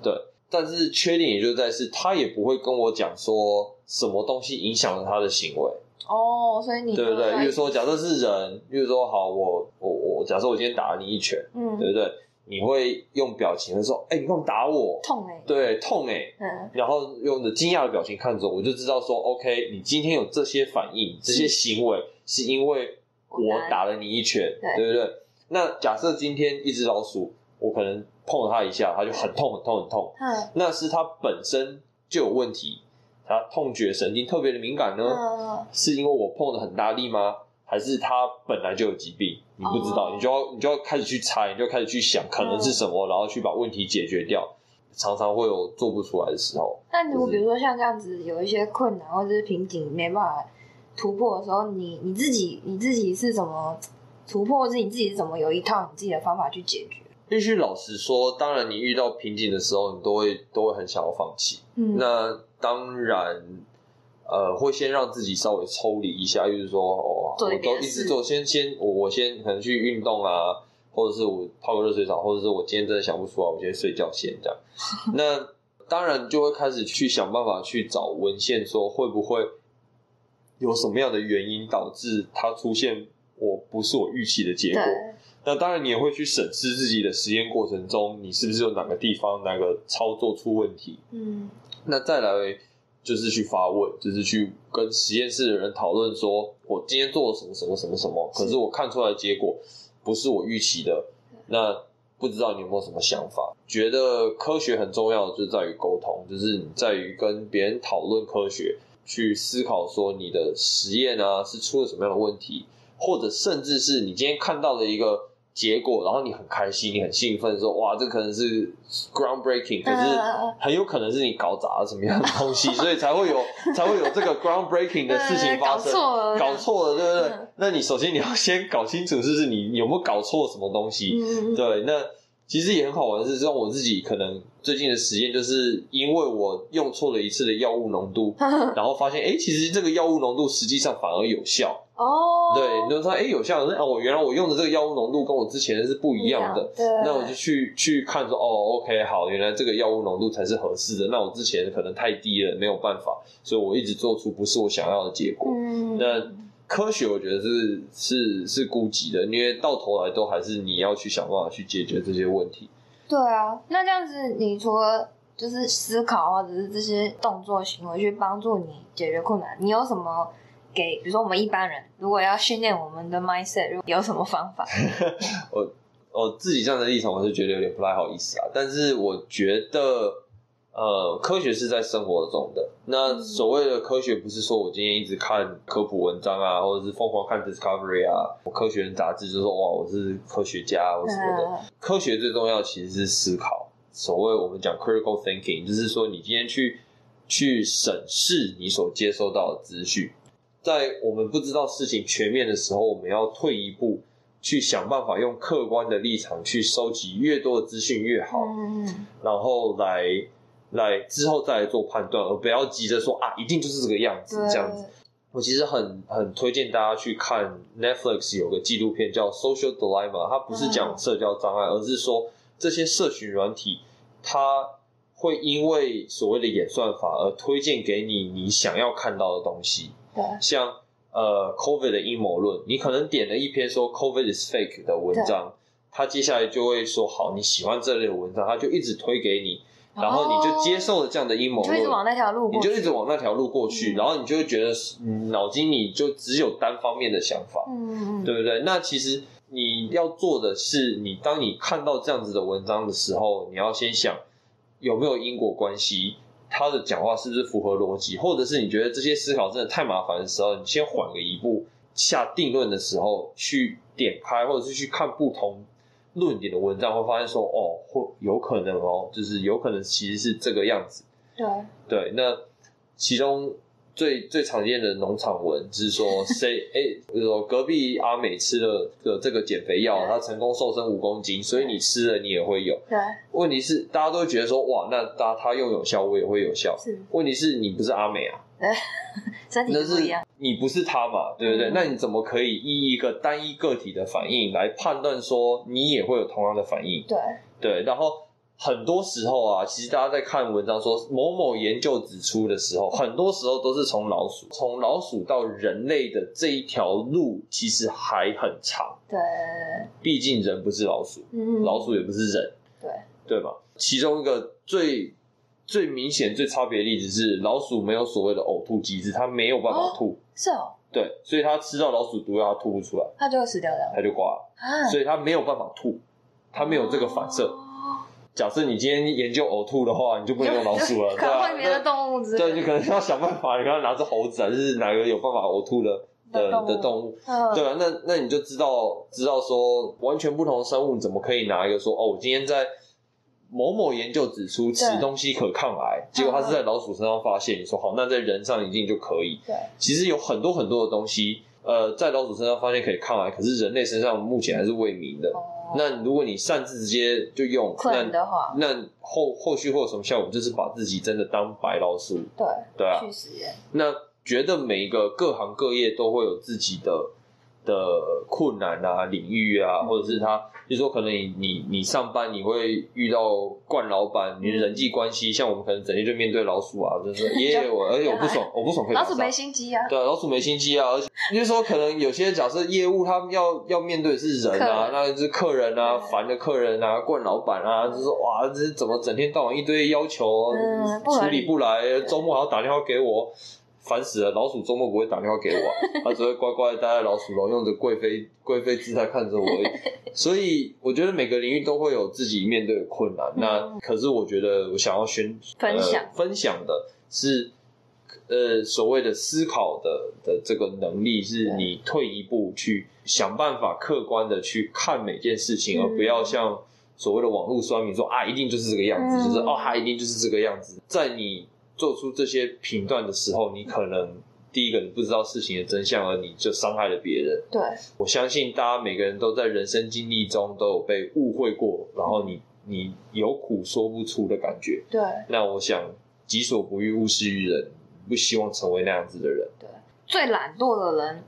对，但是缺点也就在是，他也不会跟我讲说什么东西影响了他的行为。哦，所以你对不对？比如说，假设是人，比如说，好，我我我，假设我今天打了你一拳，嗯，对不对？你会用表情说：“哎、欸，你干嘛打我？痛哎、欸，对，痛哎、欸。”嗯，然后用着惊讶的表情看着我，我就知道说：“OK，你今天有这些反应，这些行为是因为。”我打了你一拳，对，对不对？那假设今天一只老鼠，我可能碰了他一下，他就很痛很痛很痛。嗯，那是他本身就有问题，他痛觉神经特别的敏感呢？嗯，是因为我碰的很大力吗？还是他本来就有疾病？你不知道，嗯，你就要你就要开始去猜，你就开始去想可能是什么，嗯，然后去把问题解决掉。常常会有做不出来的时候。那如果比如说像这样子有一些困难或者是瓶颈，没办法。突破的时候，你你自己你自己是怎么突破，或者你自己是怎么有一套你自己的方法去解决？必须老实说，当然你遇到瓶颈的时候，你都会都会很想要放弃。嗯，那当然，呃，会先让自己稍微抽离一下，就是说，哦，我都一直做，先先我我先可能去运动啊，或者是我泡个热水澡，或者是我今天真的想不出来，我先睡觉先这样。那当然就会开始去想办法去找文献，说会不会。有什么样的原因导致它出现我不是我预期的结果？那当然，你也会去审视自己的实验过程中，你是不是有哪个地方哪个操作出问题？嗯，那再来就是去发问，就是去跟实验室的人讨论，说我今天做了什么什么什么什么，可是我看出来的结果不是我预期的。那不知道你有没有什么想法？觉得科学很重要，就在于沟通，就是你在于跟别人讨论科学。去思考说你的实验啊是出了什么样的问题，或者甚至是你今天看到的一个结果，然后你很开心，你很兴奋，说哇，这可能是 groundbreaking，可是很有可能是你搞砸了什么样的东西，所以才会有才会有这个 groundbreaking 的事情发生，搞错了，搞错了，对不对？那你首先你要先搞清楚，就是你有没有搞错什么东西？对，那。其实也很好玩的是，像我自己可能最近的实验，就是因为我用错了一次的药物浓度，然后发现，哎，其实这个药物浓度实际上反而有效。哦，对，你就说，哎，有效，那我原来我用的这个药物浓度跟我之前的是不一样的。对。那我就去去看说，哦，OK，好，原来这个药物浓度才是合适的。那我之前可能太低了，没有办法，所以我一直做出不是我想要的结果。嗯。那。科学我觉得是是是孤寂的，因为到头来都还是你要去想办法去解决这些问题。对啊，那这样子，你除了就是思考或者是这些动作行为去帮助你解决困难，你有什么给？比如说我们一般人如果要训练我们的 mindset，有什么方法？我我自己这样的立场，我是觉得有点不太好意思啊。但是我觉得。呃，科学是在生活中的。那所谓的科学，不是说我今天一直看科普文章啊，或者是疯狂看 Discovery 啊，我科学人杂志就说哇，我是科学家或什么的。科学最重要其实是思考。所谓我们讲 critical thinking，就是说你今天去去审视你所接收到的资讯，在我们不知道事情全面的时候，我们要退一步，去想办法用客观的立场去收集越多的资讯越好，嗯然后来。来之后再来做判断，而不要急着说啊，一定就是这个样子这样子。我其实很很推荐大家去看 Netflix 有个纪录片叫《Social Dilemma》，它不是讲社交障碍，而是说这些社群软体它会因为所谓的演算法而推荐给你你想要看到的东西。对，像呃 COVID 的阴谋论，你可能点了一篇说 COVID is fake 的文章，他接下来就会说好，你喜欢这类的文章，他就一直推给你。然后你就接受了这样的阴谋论，就一直往那条路，你就一直往那条路过去，然后你就会觉得脑筋里就只有单方面的想法，嗯，对不对？那其实你要做的是，你当你看到这样子的文章的时候，你要先想有没有因果关系，他的讲话是不是符合逻辑，或者是你觉得这些思考真的太麻烦的时候，你先缓个一步，下定论的时候去点开，或者是去看不同。论点的文章会发现说，哦，或有可能哦，就是有可能其实是这个样子。对对，那其中最最常见的农场文就是说，谁哎，比如说隔壁阿美吃了个这个减肥药，他成功瘦身五公斤，所以你吃了你也会有。对，问题是大家都会觉得说，哇，那他他用有效，我也会有效。是，问题是你不是阿美啊。对，身体不一样。你不是他嘛，对不对？嗯、那你怎么可以依一个单一个体的反应来判断说你也会有同样的反应？对对。然后很多时候啊，其实大家在看文章说某某研究指出的时候，很多时候都是从老鼠，从老鼠到人类的这一条路其实还很长。对，毕竟人不是老鼠，嗯，老鼠也不是人，对对吧？其中一个最。最明显、最差别的例子是，老鼠没有所谓的呕吐机制，它没有办法吐。哦，是哦。对，所以它吃到老鼠毒药，它吐不出来，它就会死掉的，它就挂了。啊，所以它没有办法吐，它没有这个反射。哦，假设你今天研究呕吐的话，你就不能用老鼠了，对吧？别的动物之类的，对，你可能要想办法，你刚刚拿着猴子还是哪个有办法呕吐的的的动物，对吧？那那你就知道，知道说完全不同的生物，你怎么可以拿一个说哦，我今天在。某某研究指出，吃东西可抗癌，结果他是在老鼠身上发现。你说好，那在人上一定就可以。对，其实有很多很多的东西，呃，在老鼠身上发现可以抗癌，可是人类身上目前还是未明的。那如果你擅自直接就用，那那后后续会有什么效果？就是把自己真的当白老鼠。对对啊，去实验。那觉得每一个各行各业都会有自己的的困难啊，领域啊，或者是他。就是说，可能你你你上班你会遇到惯老板，你的人际关系，像我们可能整天就面对老鼠啊，就是 耶我，而且我不爽，我不爽可以。老鼠没心机啊。对，老鼠没心机啊，而且就是说，可能有些假设业务他们要要面对的是人啊，那就是客人啊，烦的客人啊，惯老板啊，就是说哇，这是怎么整天到晚一堆要求，处理不来，周末还要打电话给我。烦死了！老鼠周末不会打电话给我，它只会乖乖待在老鼠笼，用着贵妃贵妃姿态看着我。所以我觉得每个领域都会有自己面对的困难。嗯、那可是我觉得我想要宣分享、呃、分享的是，呃，所谓的思考的的这个能力，是你退一步去想办法客观的去看每件事情，嗯、而不要像所谓的网络酸民说啊，一定就是这个样子，嗯、就是哦，他一定就是这个样子，在你。做出这些评断的时候，你可能第一个你不知道事情的真相，而你就伤害了别人。对，我相信大家每个人都在人生经历中都有被误会过，然后你你有苦说不出的感觉。对，那我想己所不欲，勿施于人，不希望成为那样子的人。对，最懒惰的人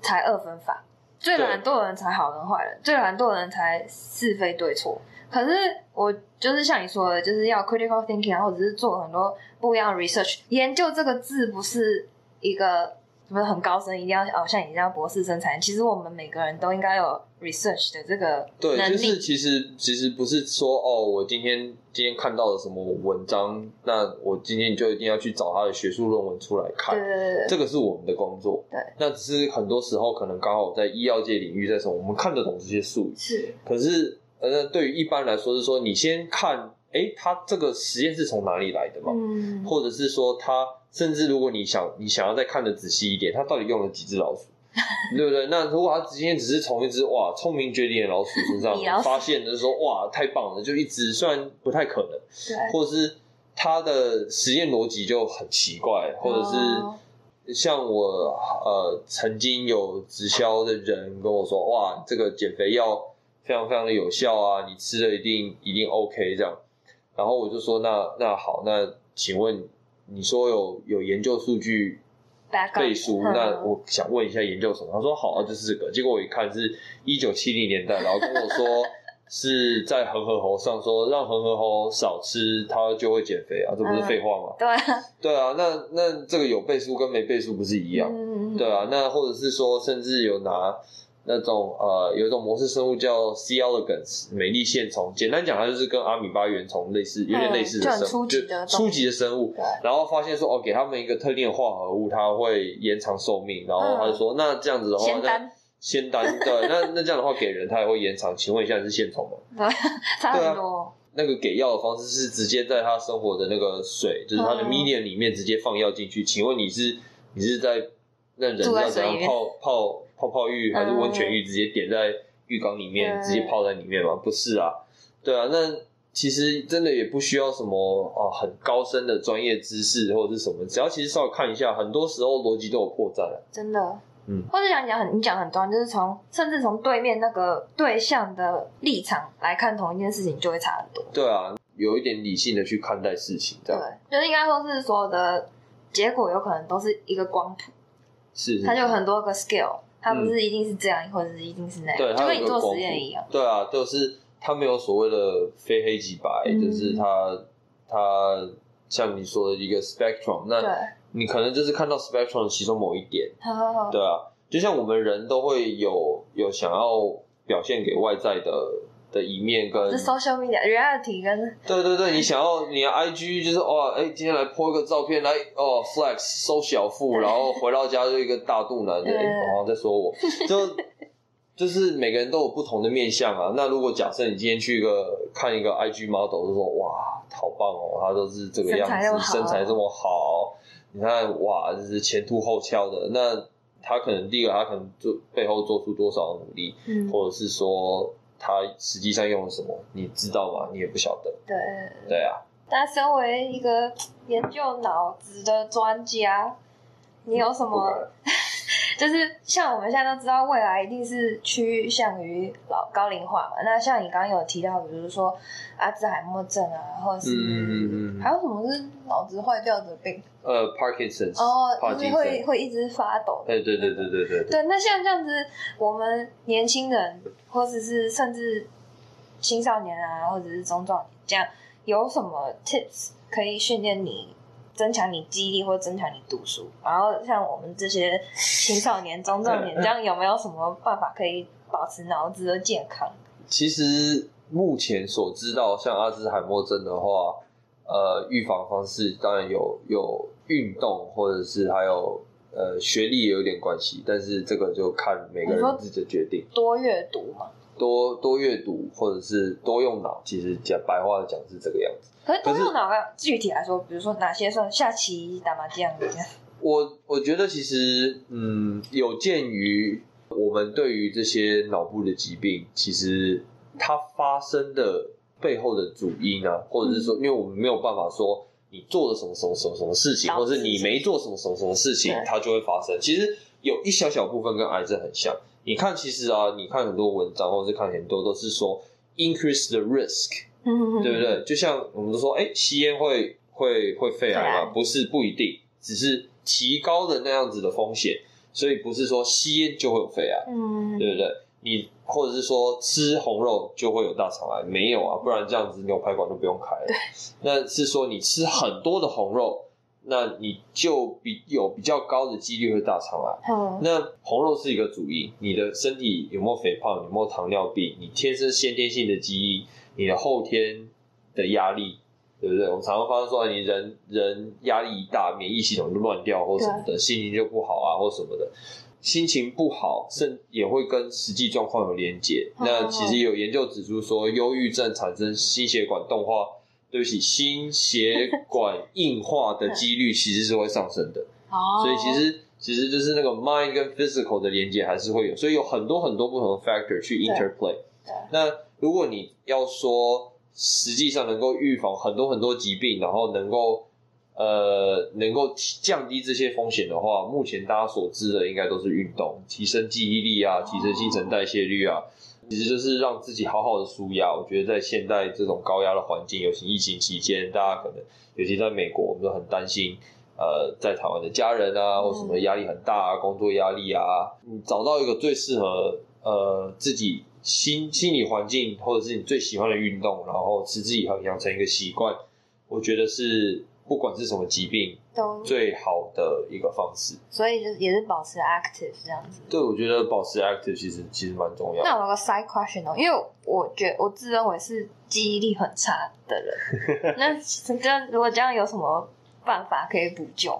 才二分法，最懒惰的人才好人坏人，最懒惰的人才是非对错。可是我就是像你说的，就是要 critical thinking，然后只是做很多不一样的 research。研究这个字不是一个不是很高深，一定要哦，像你这样博士生才。其实我们每个人都应该有 research 的这个能力。对，就是其实其实不是说哦，我今天今天看到了什么文章，那我今天就一定要去找他的学术论文出来看。对对对对，这个是我们的工作。对，那只是很多时候可能刚好在医药界领域，在什么我们看得懂这些术语。是，可是。呃对于一般来说是说，你先看，诶，他这个实验是从哪里来的嘛？嗯，或者是说，他甚至如果你想你想要再看得仔细一点，他到底用了几只老鼠，对不对？那如果他今天只是从一只哇聪明绝顶的老鼠身上 发现的，就说哇太棒了，就一只，虽然不太可能，对，或者是他的实验逻辑就很奇怪，或者是像我呃曾经有直销的人跟我说，哇这个减肥药。非常非常的有效啊！你吃了一定一定 OK 这样。然后我就说那那好，那请问你说有有研究数据背书，那我想问一下研究什么？他说好啊，就是这个。结果我一看是一九七零年代，然后跟我说。是在恒河猴上说，让恒河猴少吃，它就会减肥啊，这不是废话吗？嗯、对啊，对啊，那那这个有背书跟没背书不是一样？嗯、对啊，那或者是说，甚至有拿那种呃，有一种模式生物叫 C. elegans 美丽线虫，简单讲，它就是跟阿米巴原虫类似，有点类似的生物，嗯、就初级的初级的生物。然后发现说，哦，给他们一个特定的化合物，它会延长寿命。然后他就说，嗯、那这样子的话，仙丹对，那 那这样的话给人他也会延长。请问一下是线虫吗？差很多。啊、那个给药的方式是直接在他生活的那个水，就是他的 medium 里面直接放药进去。嗯、请问你是你是在那人要怎样泡泡泡泡浴还是温泉浴？直接点在浴缸里面，嗯、直接泡在里面吗？不是啊，对啊。那其实真的也不需要什么哦、啊、很高深的专业知识或者是什么，只要其实稍微看一下，很多时候逻辑都有破绽了。真的。嗯，或者讲讲很，你讲很多，就是从甚至从对面那个对象的立场来看同一件事情，就会差很多。对啊，有一点理性的去看待事情，这样。对，就是应该说是所有的结果有可能都是一个光谱，是，是，它就有很多个 scale，它不是一定是这样，嗯、或者是一定是那样，对，就跟你做实验一样。对啊，就是它没有所谓的非黑即白，嗯、就是它它像你说的一个 spectrum，那。你可能就是看到 spectrum 其中某一点，对啊，就像我们人都会有有想要表现给外在的的一面，跟 social media reality 跟对对对，你想要你的 IG 就是哦，哎，今天来 po 一个照片来哦 flex 收小腹，然后回到家就一个大肚腩，对，然后再说我就就是每个人都有不同的面相啊。那如果假设你今天去一个看一个 IG model，就说哇，好棒哦，他都是这个样子，身材这么好。你看，哇，就是前凸后翘的。那他可能第一个，他可能做背后做出多少努力，嗯，或者是说他实际上用了什么，你知道吗？你也不晓得。对，对啊。但身为一个研究脑子的专家，你有什么？就是像我们现在都知道，未来一定是趋向于老高龄化嘛。那像你刚刚有提到，比如说阿兹海默症啊，或者是嗯，还有什么是脑子坏掉的病？呃，Parkinson's 哦，就是会会一直发抖。对对对对对对。对，那像这样子，我们年轻人，或者是甚至青少年啊，或者是中壮年，这样有什么 tips 可以训练你？增强你记忆力或增强你读书，然后像我们这些青少年、中壮年，这样有没有什么办法可以保持脑子的健康？其实目前所知道，像阿兹海默症的话，呃，预防方式当然有有运动，或者是还有呃学历也有点关系，但是这个就看每个人自己的决定。多阅读嘛，多多阅读或者是多用脑，其实讲白话讲是这个样子。可是多用脑，具体来说，比如说哪些算下棋、打麻将这样？我我觉得其实，嗯，有鉴于我们对于这些脑部的疾病，其实它发生的背后的主因啊，或者是说，因为我们没有办法说你做了什么什么什么什么事情，或者是你没做什么什么什么事情，它就会发生。其实有一小小部分跟癌症很像。你看，其实啊，你看很多文章，或者是看很多都是说 increase the risk。对不对？就像我们都说，哎，吸烟会会会肺癌吗？不是，不一定，只是提高的那样子的风险，所以不是说吸烟就会有肺癌，嗯，对不对？你或者是说吃红肉就会有大肠癌？没有啊，不然这样子牛排馆都不用开了。对，那是说你吃很多的红肉，那你就比有比较高的几率会大肠癌。嗯，那红肉是一个主因，你的身体有没有肥胖，有没有糖尿病，你天生先天性的基因。你的后天的压力，对不对？我们常常发现说，你人人压力一大，免疫系统就乱掉，或什么的，心情就不好啊，或什么的，心情不好，甚也会跟实际状况有连结。嗯、那其实有研究指出说，忧郁症产生心血管动化，对不起，心血管硬化的几率其实是会上升的。哦，所以其实其实就是那个 mind 跟 physical 的连接还是会有，所以有很多很多不同的 factor 去 interplay。那如果你要说实际上能够预防很多很多疾病，然后能够呃能够降低这些风险的话，目前大家所知的应该都是运动，提升记忆力啊，提升新陈代谢率啊，其实就是让自己好好的舒压。我觉得在现在这种高压的环境，尤其疫情期间，大家可能尤其在美国，我们都很担心。呃，在台湾的家人啊，或什么压力很大啊，工作压力啊，你找到一个最适合呃自己心心理环境，或者是你最喜欢的运动，然后持之以恒养成一个习惯，我觉得是不管是什么疾病都最好的一个方式。所以就是也是保持 active 这样子。对，我觉得保持 active 其实其实蛮重要。那我有个 side question 哦，因为我觉得我自认为是记忆力很差的人，那这样如果这样有什么？办法可以补救，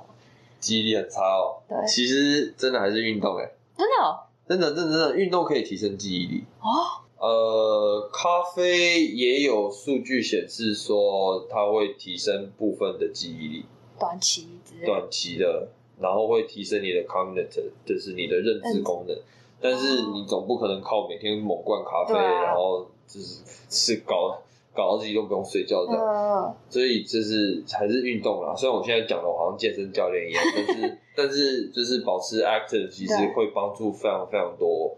记忆力很差哦。对，其实真的还是运动哎，真的、哦，真的，真的，真的，运动可以提升记忆力哦。呃，咖啡也有数据显示说，它会提升部分的记忆力，短期之，短期的，然后会提升你的 cognitive，就是你的认知功能。嗯、但是你总不可能靠每天猛灌咖啡，啊、然后就是是搞。搞到自己都不用睡觉这样，嗯、所以就是还是运动啦。虽然我现在讲的我好像健身教练一样，但是 但是就是保持 active，其实会帮助非常非常多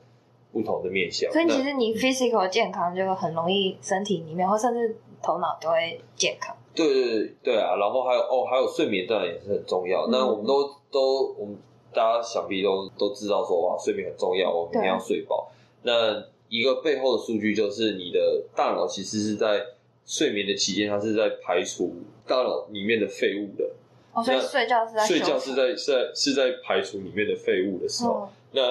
不同的面向。所以其实你 physical 健康就很容易身体里面或甚至头脑都会健康。对对对对啊，然后还有哦还有睡眠当然也是很重要。嗯、那我们都都我们大家想必都都知道说哇睡眠很重要，我们一定要睡饱。那一个背后的数据就是，你的大脑其实是在睡眠的期间，它是在排除大脑里面的废物的。哦，所以睡觉是在睡觉是在是在是在排除里面的废物的时候，嗯、那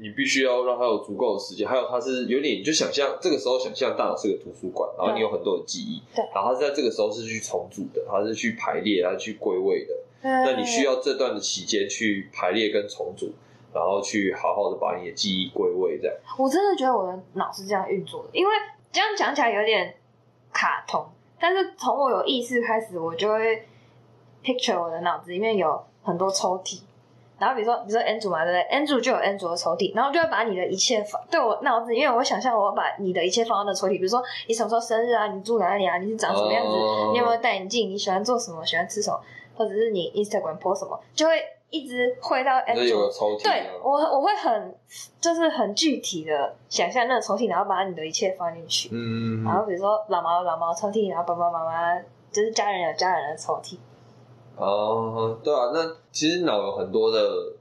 你必须要让他有足够的时间。还有，他是有点，你就想象这个时候想象大脑是个图书馆，然后你有很多的记忆，对，然后他是在这个时候是去重组的，他是去排列，他是去归位的。对那你需要这段的期间去排列跟重组。然后去好好的把你的记忆归位，这样。我真的觉得我的脑是这样运作的，因为这样讲起来有点卡通，但是从我有意识开始，我就会 picture 我的脑子里面有很多抽屉，然后比如说，比如说 Andrew 嘛，对不对？Andrew 就有 Andrew 的抽屉，然后就会把你的一切放对我脑子，因为我会想象我要把你的一切放到那抽屉，比如说你什么时候生日啊，你住哪里啊，你是长什么样子，uh、你有没有戴眼镜，你喜欢做什么，喜欢吃什么，或者是你 Instagram post 什么，就会。一直回到 Andrew，对我我会很就是很具体的想象那个抽屉，然后把你的一切放进去。嗯，然后比如说老毛老毛抽屉，然后爸爸妈妈就是家人有家人的抽屉。哦，对啊，那其实脑有很多的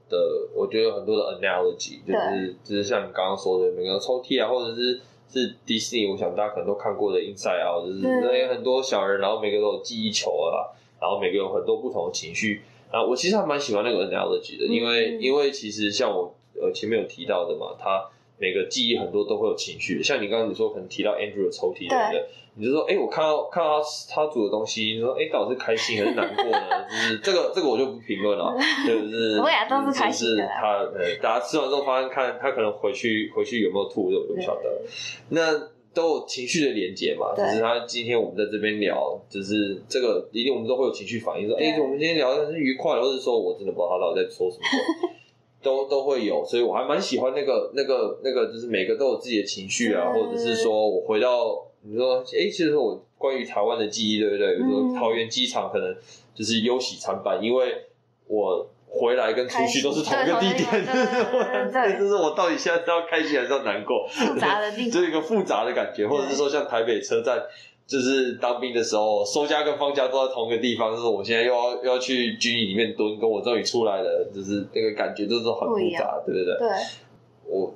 的，我觉得有很多的 analogy，就是就是像你刚刚说的每个抽屉啊，或者是是迪士尼，我想大家可能都看过的 Inside Out，就是那有很多小人，然后每个都有记忆球啊，然后每个有很多不同的情绪。啊，我其实还蛮喜欢那个 analogy 的，因为、嗯、因为其实像我呃前面有提到的嘛，他每个记忆很多都会有情绪，像你刚刚你说可能提到 Andrew 的抽屉，对不对？你就说，哎、欸，我看到看到他他煮的东西，你说，哎、欸，到底是开心还是难过呢？就是这个这个我就不评论了，就是 我俩都是开心的。他呃，大家吃完之后发现看他可能回去回去有没有吐，我就不晓得。那都有情绪的连接嘛，对就是他今天我们在这边聊，就是这个一定我们都会有情绪反应，说哎、欸，我们今天聊的是愉快，或者说我真的不知道他到底在说什么，都都会有，所以我还蛮喜欢那个那个那个，就是每个都有自己的情绪啊，或者是说我回到你说哎、欸，其实我关于台湾的记忆，对不对？比如说桃园机场可能就是忧喜参半，因为我。回来跟出去都是同一个地点，对，就是我到底现在是要开心还是要难过？复杂的地方，就是一个复杂的感觉，或者是说像台北车站，就是当兵的时候，收家跟放假都在同一个地方，就是我现在又要又要去军营里面蹲，跟我终于出来了，就是那个感觉就是很复杂，对不对？对，我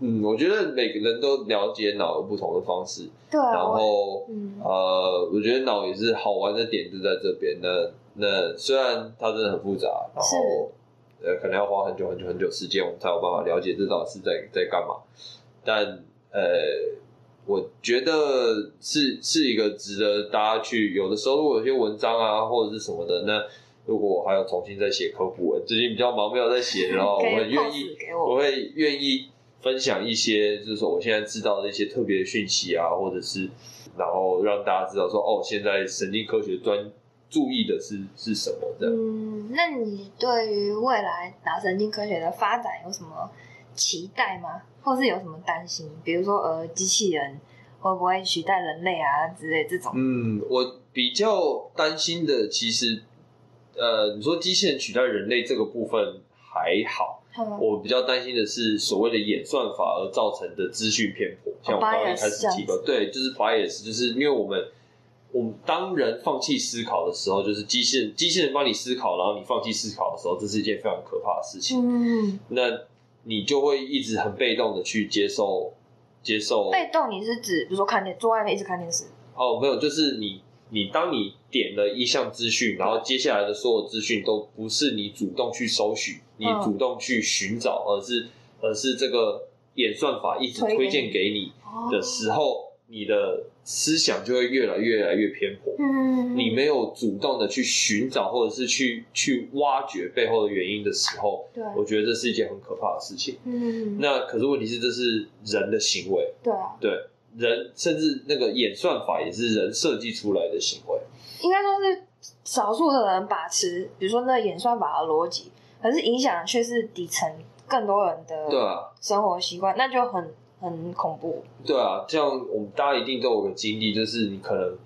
嗯，我觉得每个人都了解脑有不同的方式，对，然后呃，我觉得脑也是好玩的点就在这边那。那虽然它真的很复杂，然后呃可能要花很久很久很久时间，我们才有办法了解这到底是在在干嘛。但呃，我觉得是是一个值得大家去有的时候，如果有些文章啊或者是什么的，那如果我还要重新再写科普文，最近比较忙没有在写，然后我很愿意我，我会愿意分享一些，就是说我现在知道的一些特别的讯息啊，或者是然后让大家知道说哦，现在神经科学专。注意的是是什么的？嗯，那你对于未来脑神经科学的发展有什么期待吗？或是有什么担心？比如说，呃，机器人会不会取代人类啊之类这种？嗯，我比较担心的其实呃，你说机器人取代人类这个部分还好，嗯、我比较担心的是所谓的演算法而造成的资讯偏颇，像我刚刚一开始提到，对，就是 bias，就是因为我们。我们当人放弃思考的时候，就是机器人，机器人帮你思考，然后你放弃思考的时候，这是一件非常可怕的事情。嗯，那你就会一直很被动的去接受，接受。被动，你是指比如说看电，坐外面一直看电视？哦，没有，就是你，你当你点了一项资讯，然后接下来的所有资讯都不是你主动去搜寻，你主动去寻找，而是而是这个演算法一直推荐给你的时候。你的思想就会越来越来越偏颇。嗯，你没有主动的去寻找或者是去去挖掘背后的原因的时候，对，我觉得这是一件很可怕的事情。嗯，那可是问题是，这是人的行为。对啊，对，人甚至那个演算法也是人设计出来的行为。应该说是少数的人把持，比如说那个演算法的逻辑，可是影响却是底层更多人的对啊生活习惯，那就很。很恐怖。对啊，这样我们大家一定都有个经历，就是你可能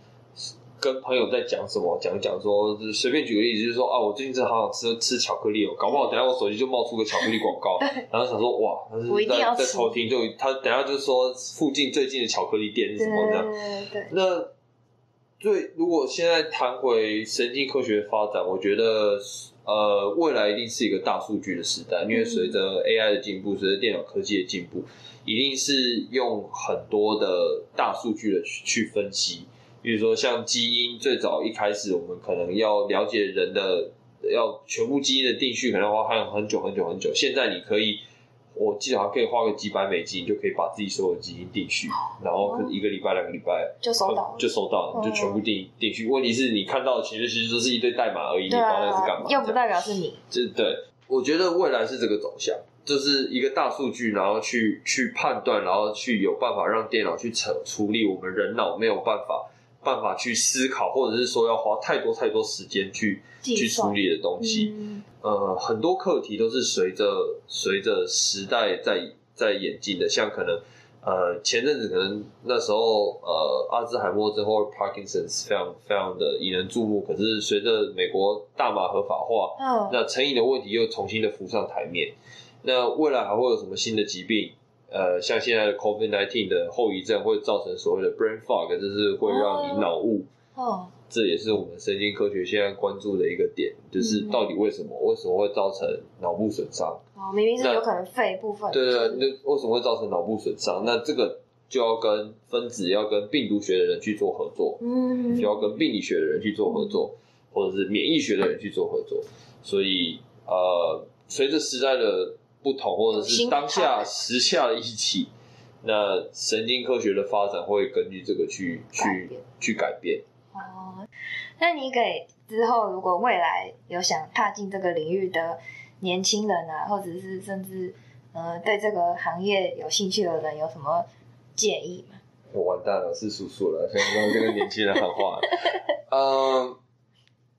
跟朋友在讲什么，讲讲说，随便举个例子，就是说啊，我最近真的好想吃吃巧克力哦，搞不好等下我手机就冒出个巧克力广告，然后想说哇，他是在在偷听，就他等下就说附近最近的巧克力店是什么这样。对，那对，如果现在谈回神经科学的发展，我觉得呃，未来一定是一个大数据的时代，因为随着 AI 的进步，随着电脑科技的进步。一定是用很多的大数据的去分析，比如说像基因，最早一开始我们可能要了解人的，要全部基因的定序，可能要花很很久很久很久。现在你可以，我记得好像可以花个几百美金，你就可以把自己所有的基金定序，然后可能一个礼拜、两个礼拜就收到，就收到了，就全部定定序。问题是你看到的其实其实都是一堆代码而已，你不知道那是干嘛，又不代表是你。这对，我觉得未来是这个走向。就是一个大数据，然后去去判断，然后去有办法让电脑去处处理我们人脑没有办法办法去思考，或者是说要花太多太多时间去去处理的东西。嗯、呃，很多课题都是随着随着时代在在演进的，像可能呃前阵子可能那时候呃阿兹海默症或 Parkinson's 非常非常的引人注目，可是随着美国大麻合法化，嗯，那成瘾的问题又重新的浮上台面。那未来还会有什么新的疾病？呃，像现在的 COVID nineteen 的后遗症会造成所谓的 brain fog，就是会让你脑雾。哦，这也是我们神经科学现在关注的一个点，就是到底为什么？嗯、为什么会造成脑部损伤？哦，明明是有可能肺部分。对对，那为什么会造成脑部损伤？那这个就要跟分子、要跟病毒学的人去做合作，嗯，就要跟病理学的人去做合作，或者是免疫学的人去做合作。所以，呃，随着时代的不同，或者是当下时下的一起，那神经科学的发展会根据这个去去去改变。哦，那你给之后如果未来有想踏进这个领域的年轻人啊，或者是甚至呃对这个行业有兴趣的人，有什么建议吗？我完蛋了，是叔叔了，现在跟个年轻人喊话。嗯，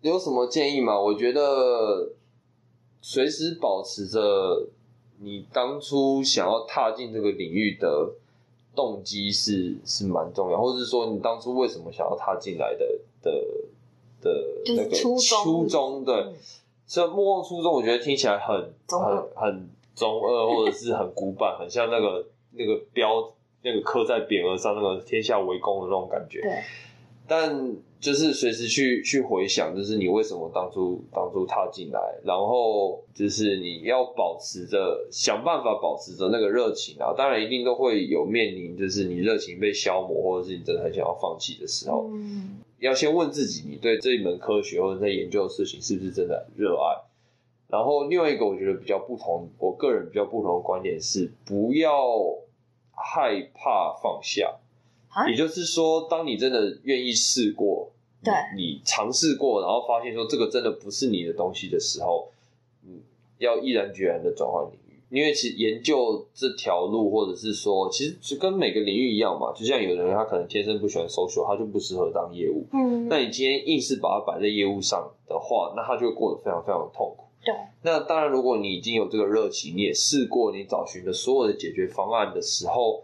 有什么建议吗？我觉得随时保持着。你当初想要踏进这个领域的动机是是蛮重要，或者是说你当初为什么想要踏进来的的的那个初衷？对，所以莫忘初衷，我觉得听起来很很很中二，或者是很古板，很像那个那个标那个刻在匾额上那个天下为公的那种感觉。对，但。就是随时去去回想，就是你为什么当初当初踏进来，然后就是你要保持着想办法保持着那个热情啊，当然一定都会有面临，就是你热情被消磨，或者是你真的很想要放弃的时候。嗯，要先问自己，你对这一门科学或者在研究的事情是不是真的热爱？然后另外一个我觉得比较不同，我个人比较不同的观点是，不要害怕放下。也就是说，当你真的愿意试过，对，你尝试过，然后发现说这个真的不是你的东西的时候，嗯，要毅然决然的转换领域。因为其实研究这条路，或者是说，其实就跟每个领域一样嘛。就像有人他可能天生不喜欢 social，他就不适合当业务。嗯，那你今天硬是把它摆在业务上的话，那他就会过得非常非常的痛苦。对。那当然，如果你已经有这个热情，你也试过，你找寻的所有的解决方案的时候。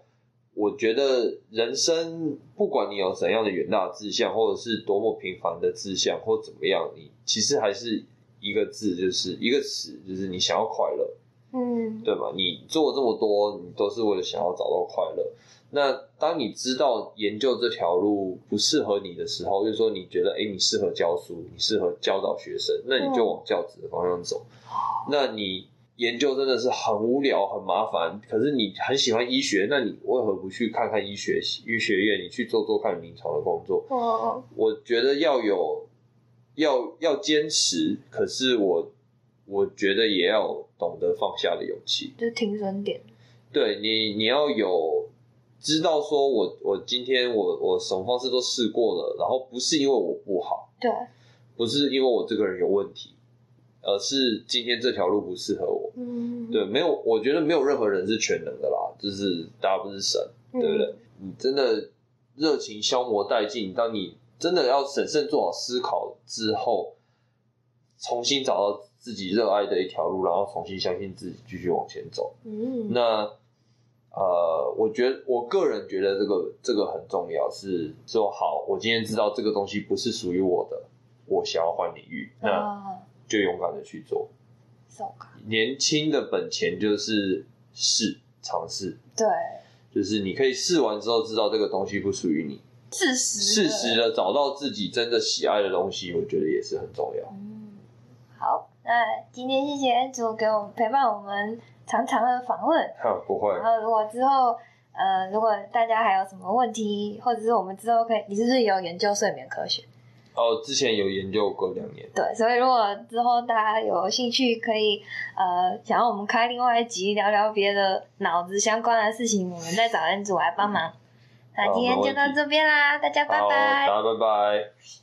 我觉得人生不管你有怎样的远大志向，或者是多么平凡的志向，或怎么样，你其实还是一个字，就是一个词，就是你想要快乐，嗯，对吧？你做这么多，你都是为了想要找到快乐。那当你知道研究这条路不适合你的时候，就是说你觉得，哎，你适合教书，你适合教导学生，那你就往教职的方向走。嗯、那你研究真的是很无聊、很麻烦，可是你很喜欢医学，那你为何不去看看医学医学院？你去做做看临床的工作。哦，我觉得要有要要坚持，可是我我觉得也要懂得放下的勇气，就是停损点。对你，你要有。知道说我我今天我我什么方式都试过了，然后不是因为我不好，对，不是因为我这个人有问题，而是今天这条路不适合我，嗯，对，没有，我觉得没有任何人是全能的啦，就是大家不是神，对不对？嗯，你真的热情消磨殆尽，当你真的要审慎做好思考之后，重新找到自己热爱的一条路，然后重新相信自己，继续往前走，嗯，那。呃，我觉得我个人觉得这个这个很重要，是说好，我今天知道这个东西不是属于我的，我想要换领域，那就勇敢的去做。年轻的本钱就是试尝试，对，就是你可以试完之后知道这个东西不属于你，事实，适时的找到自己真的喜爱的东西，我觉得也是很重要。嗯，好，那今天谢谢 Andrew 给我们陪伴我们。长长的访问，不会。然后如果之后，呃，如果大家还有什么问题，或者是我们之后可以，你是不是有研究睡眠科学？哦，之前有研究过两年。对，所以如果之后大家有兴趣，可以呃，想要我们开另外一集聊聊别的脑子相关的事情，我们再找人组来帮忙。那今天就到这边啦，大家拜拜。大家拜拜。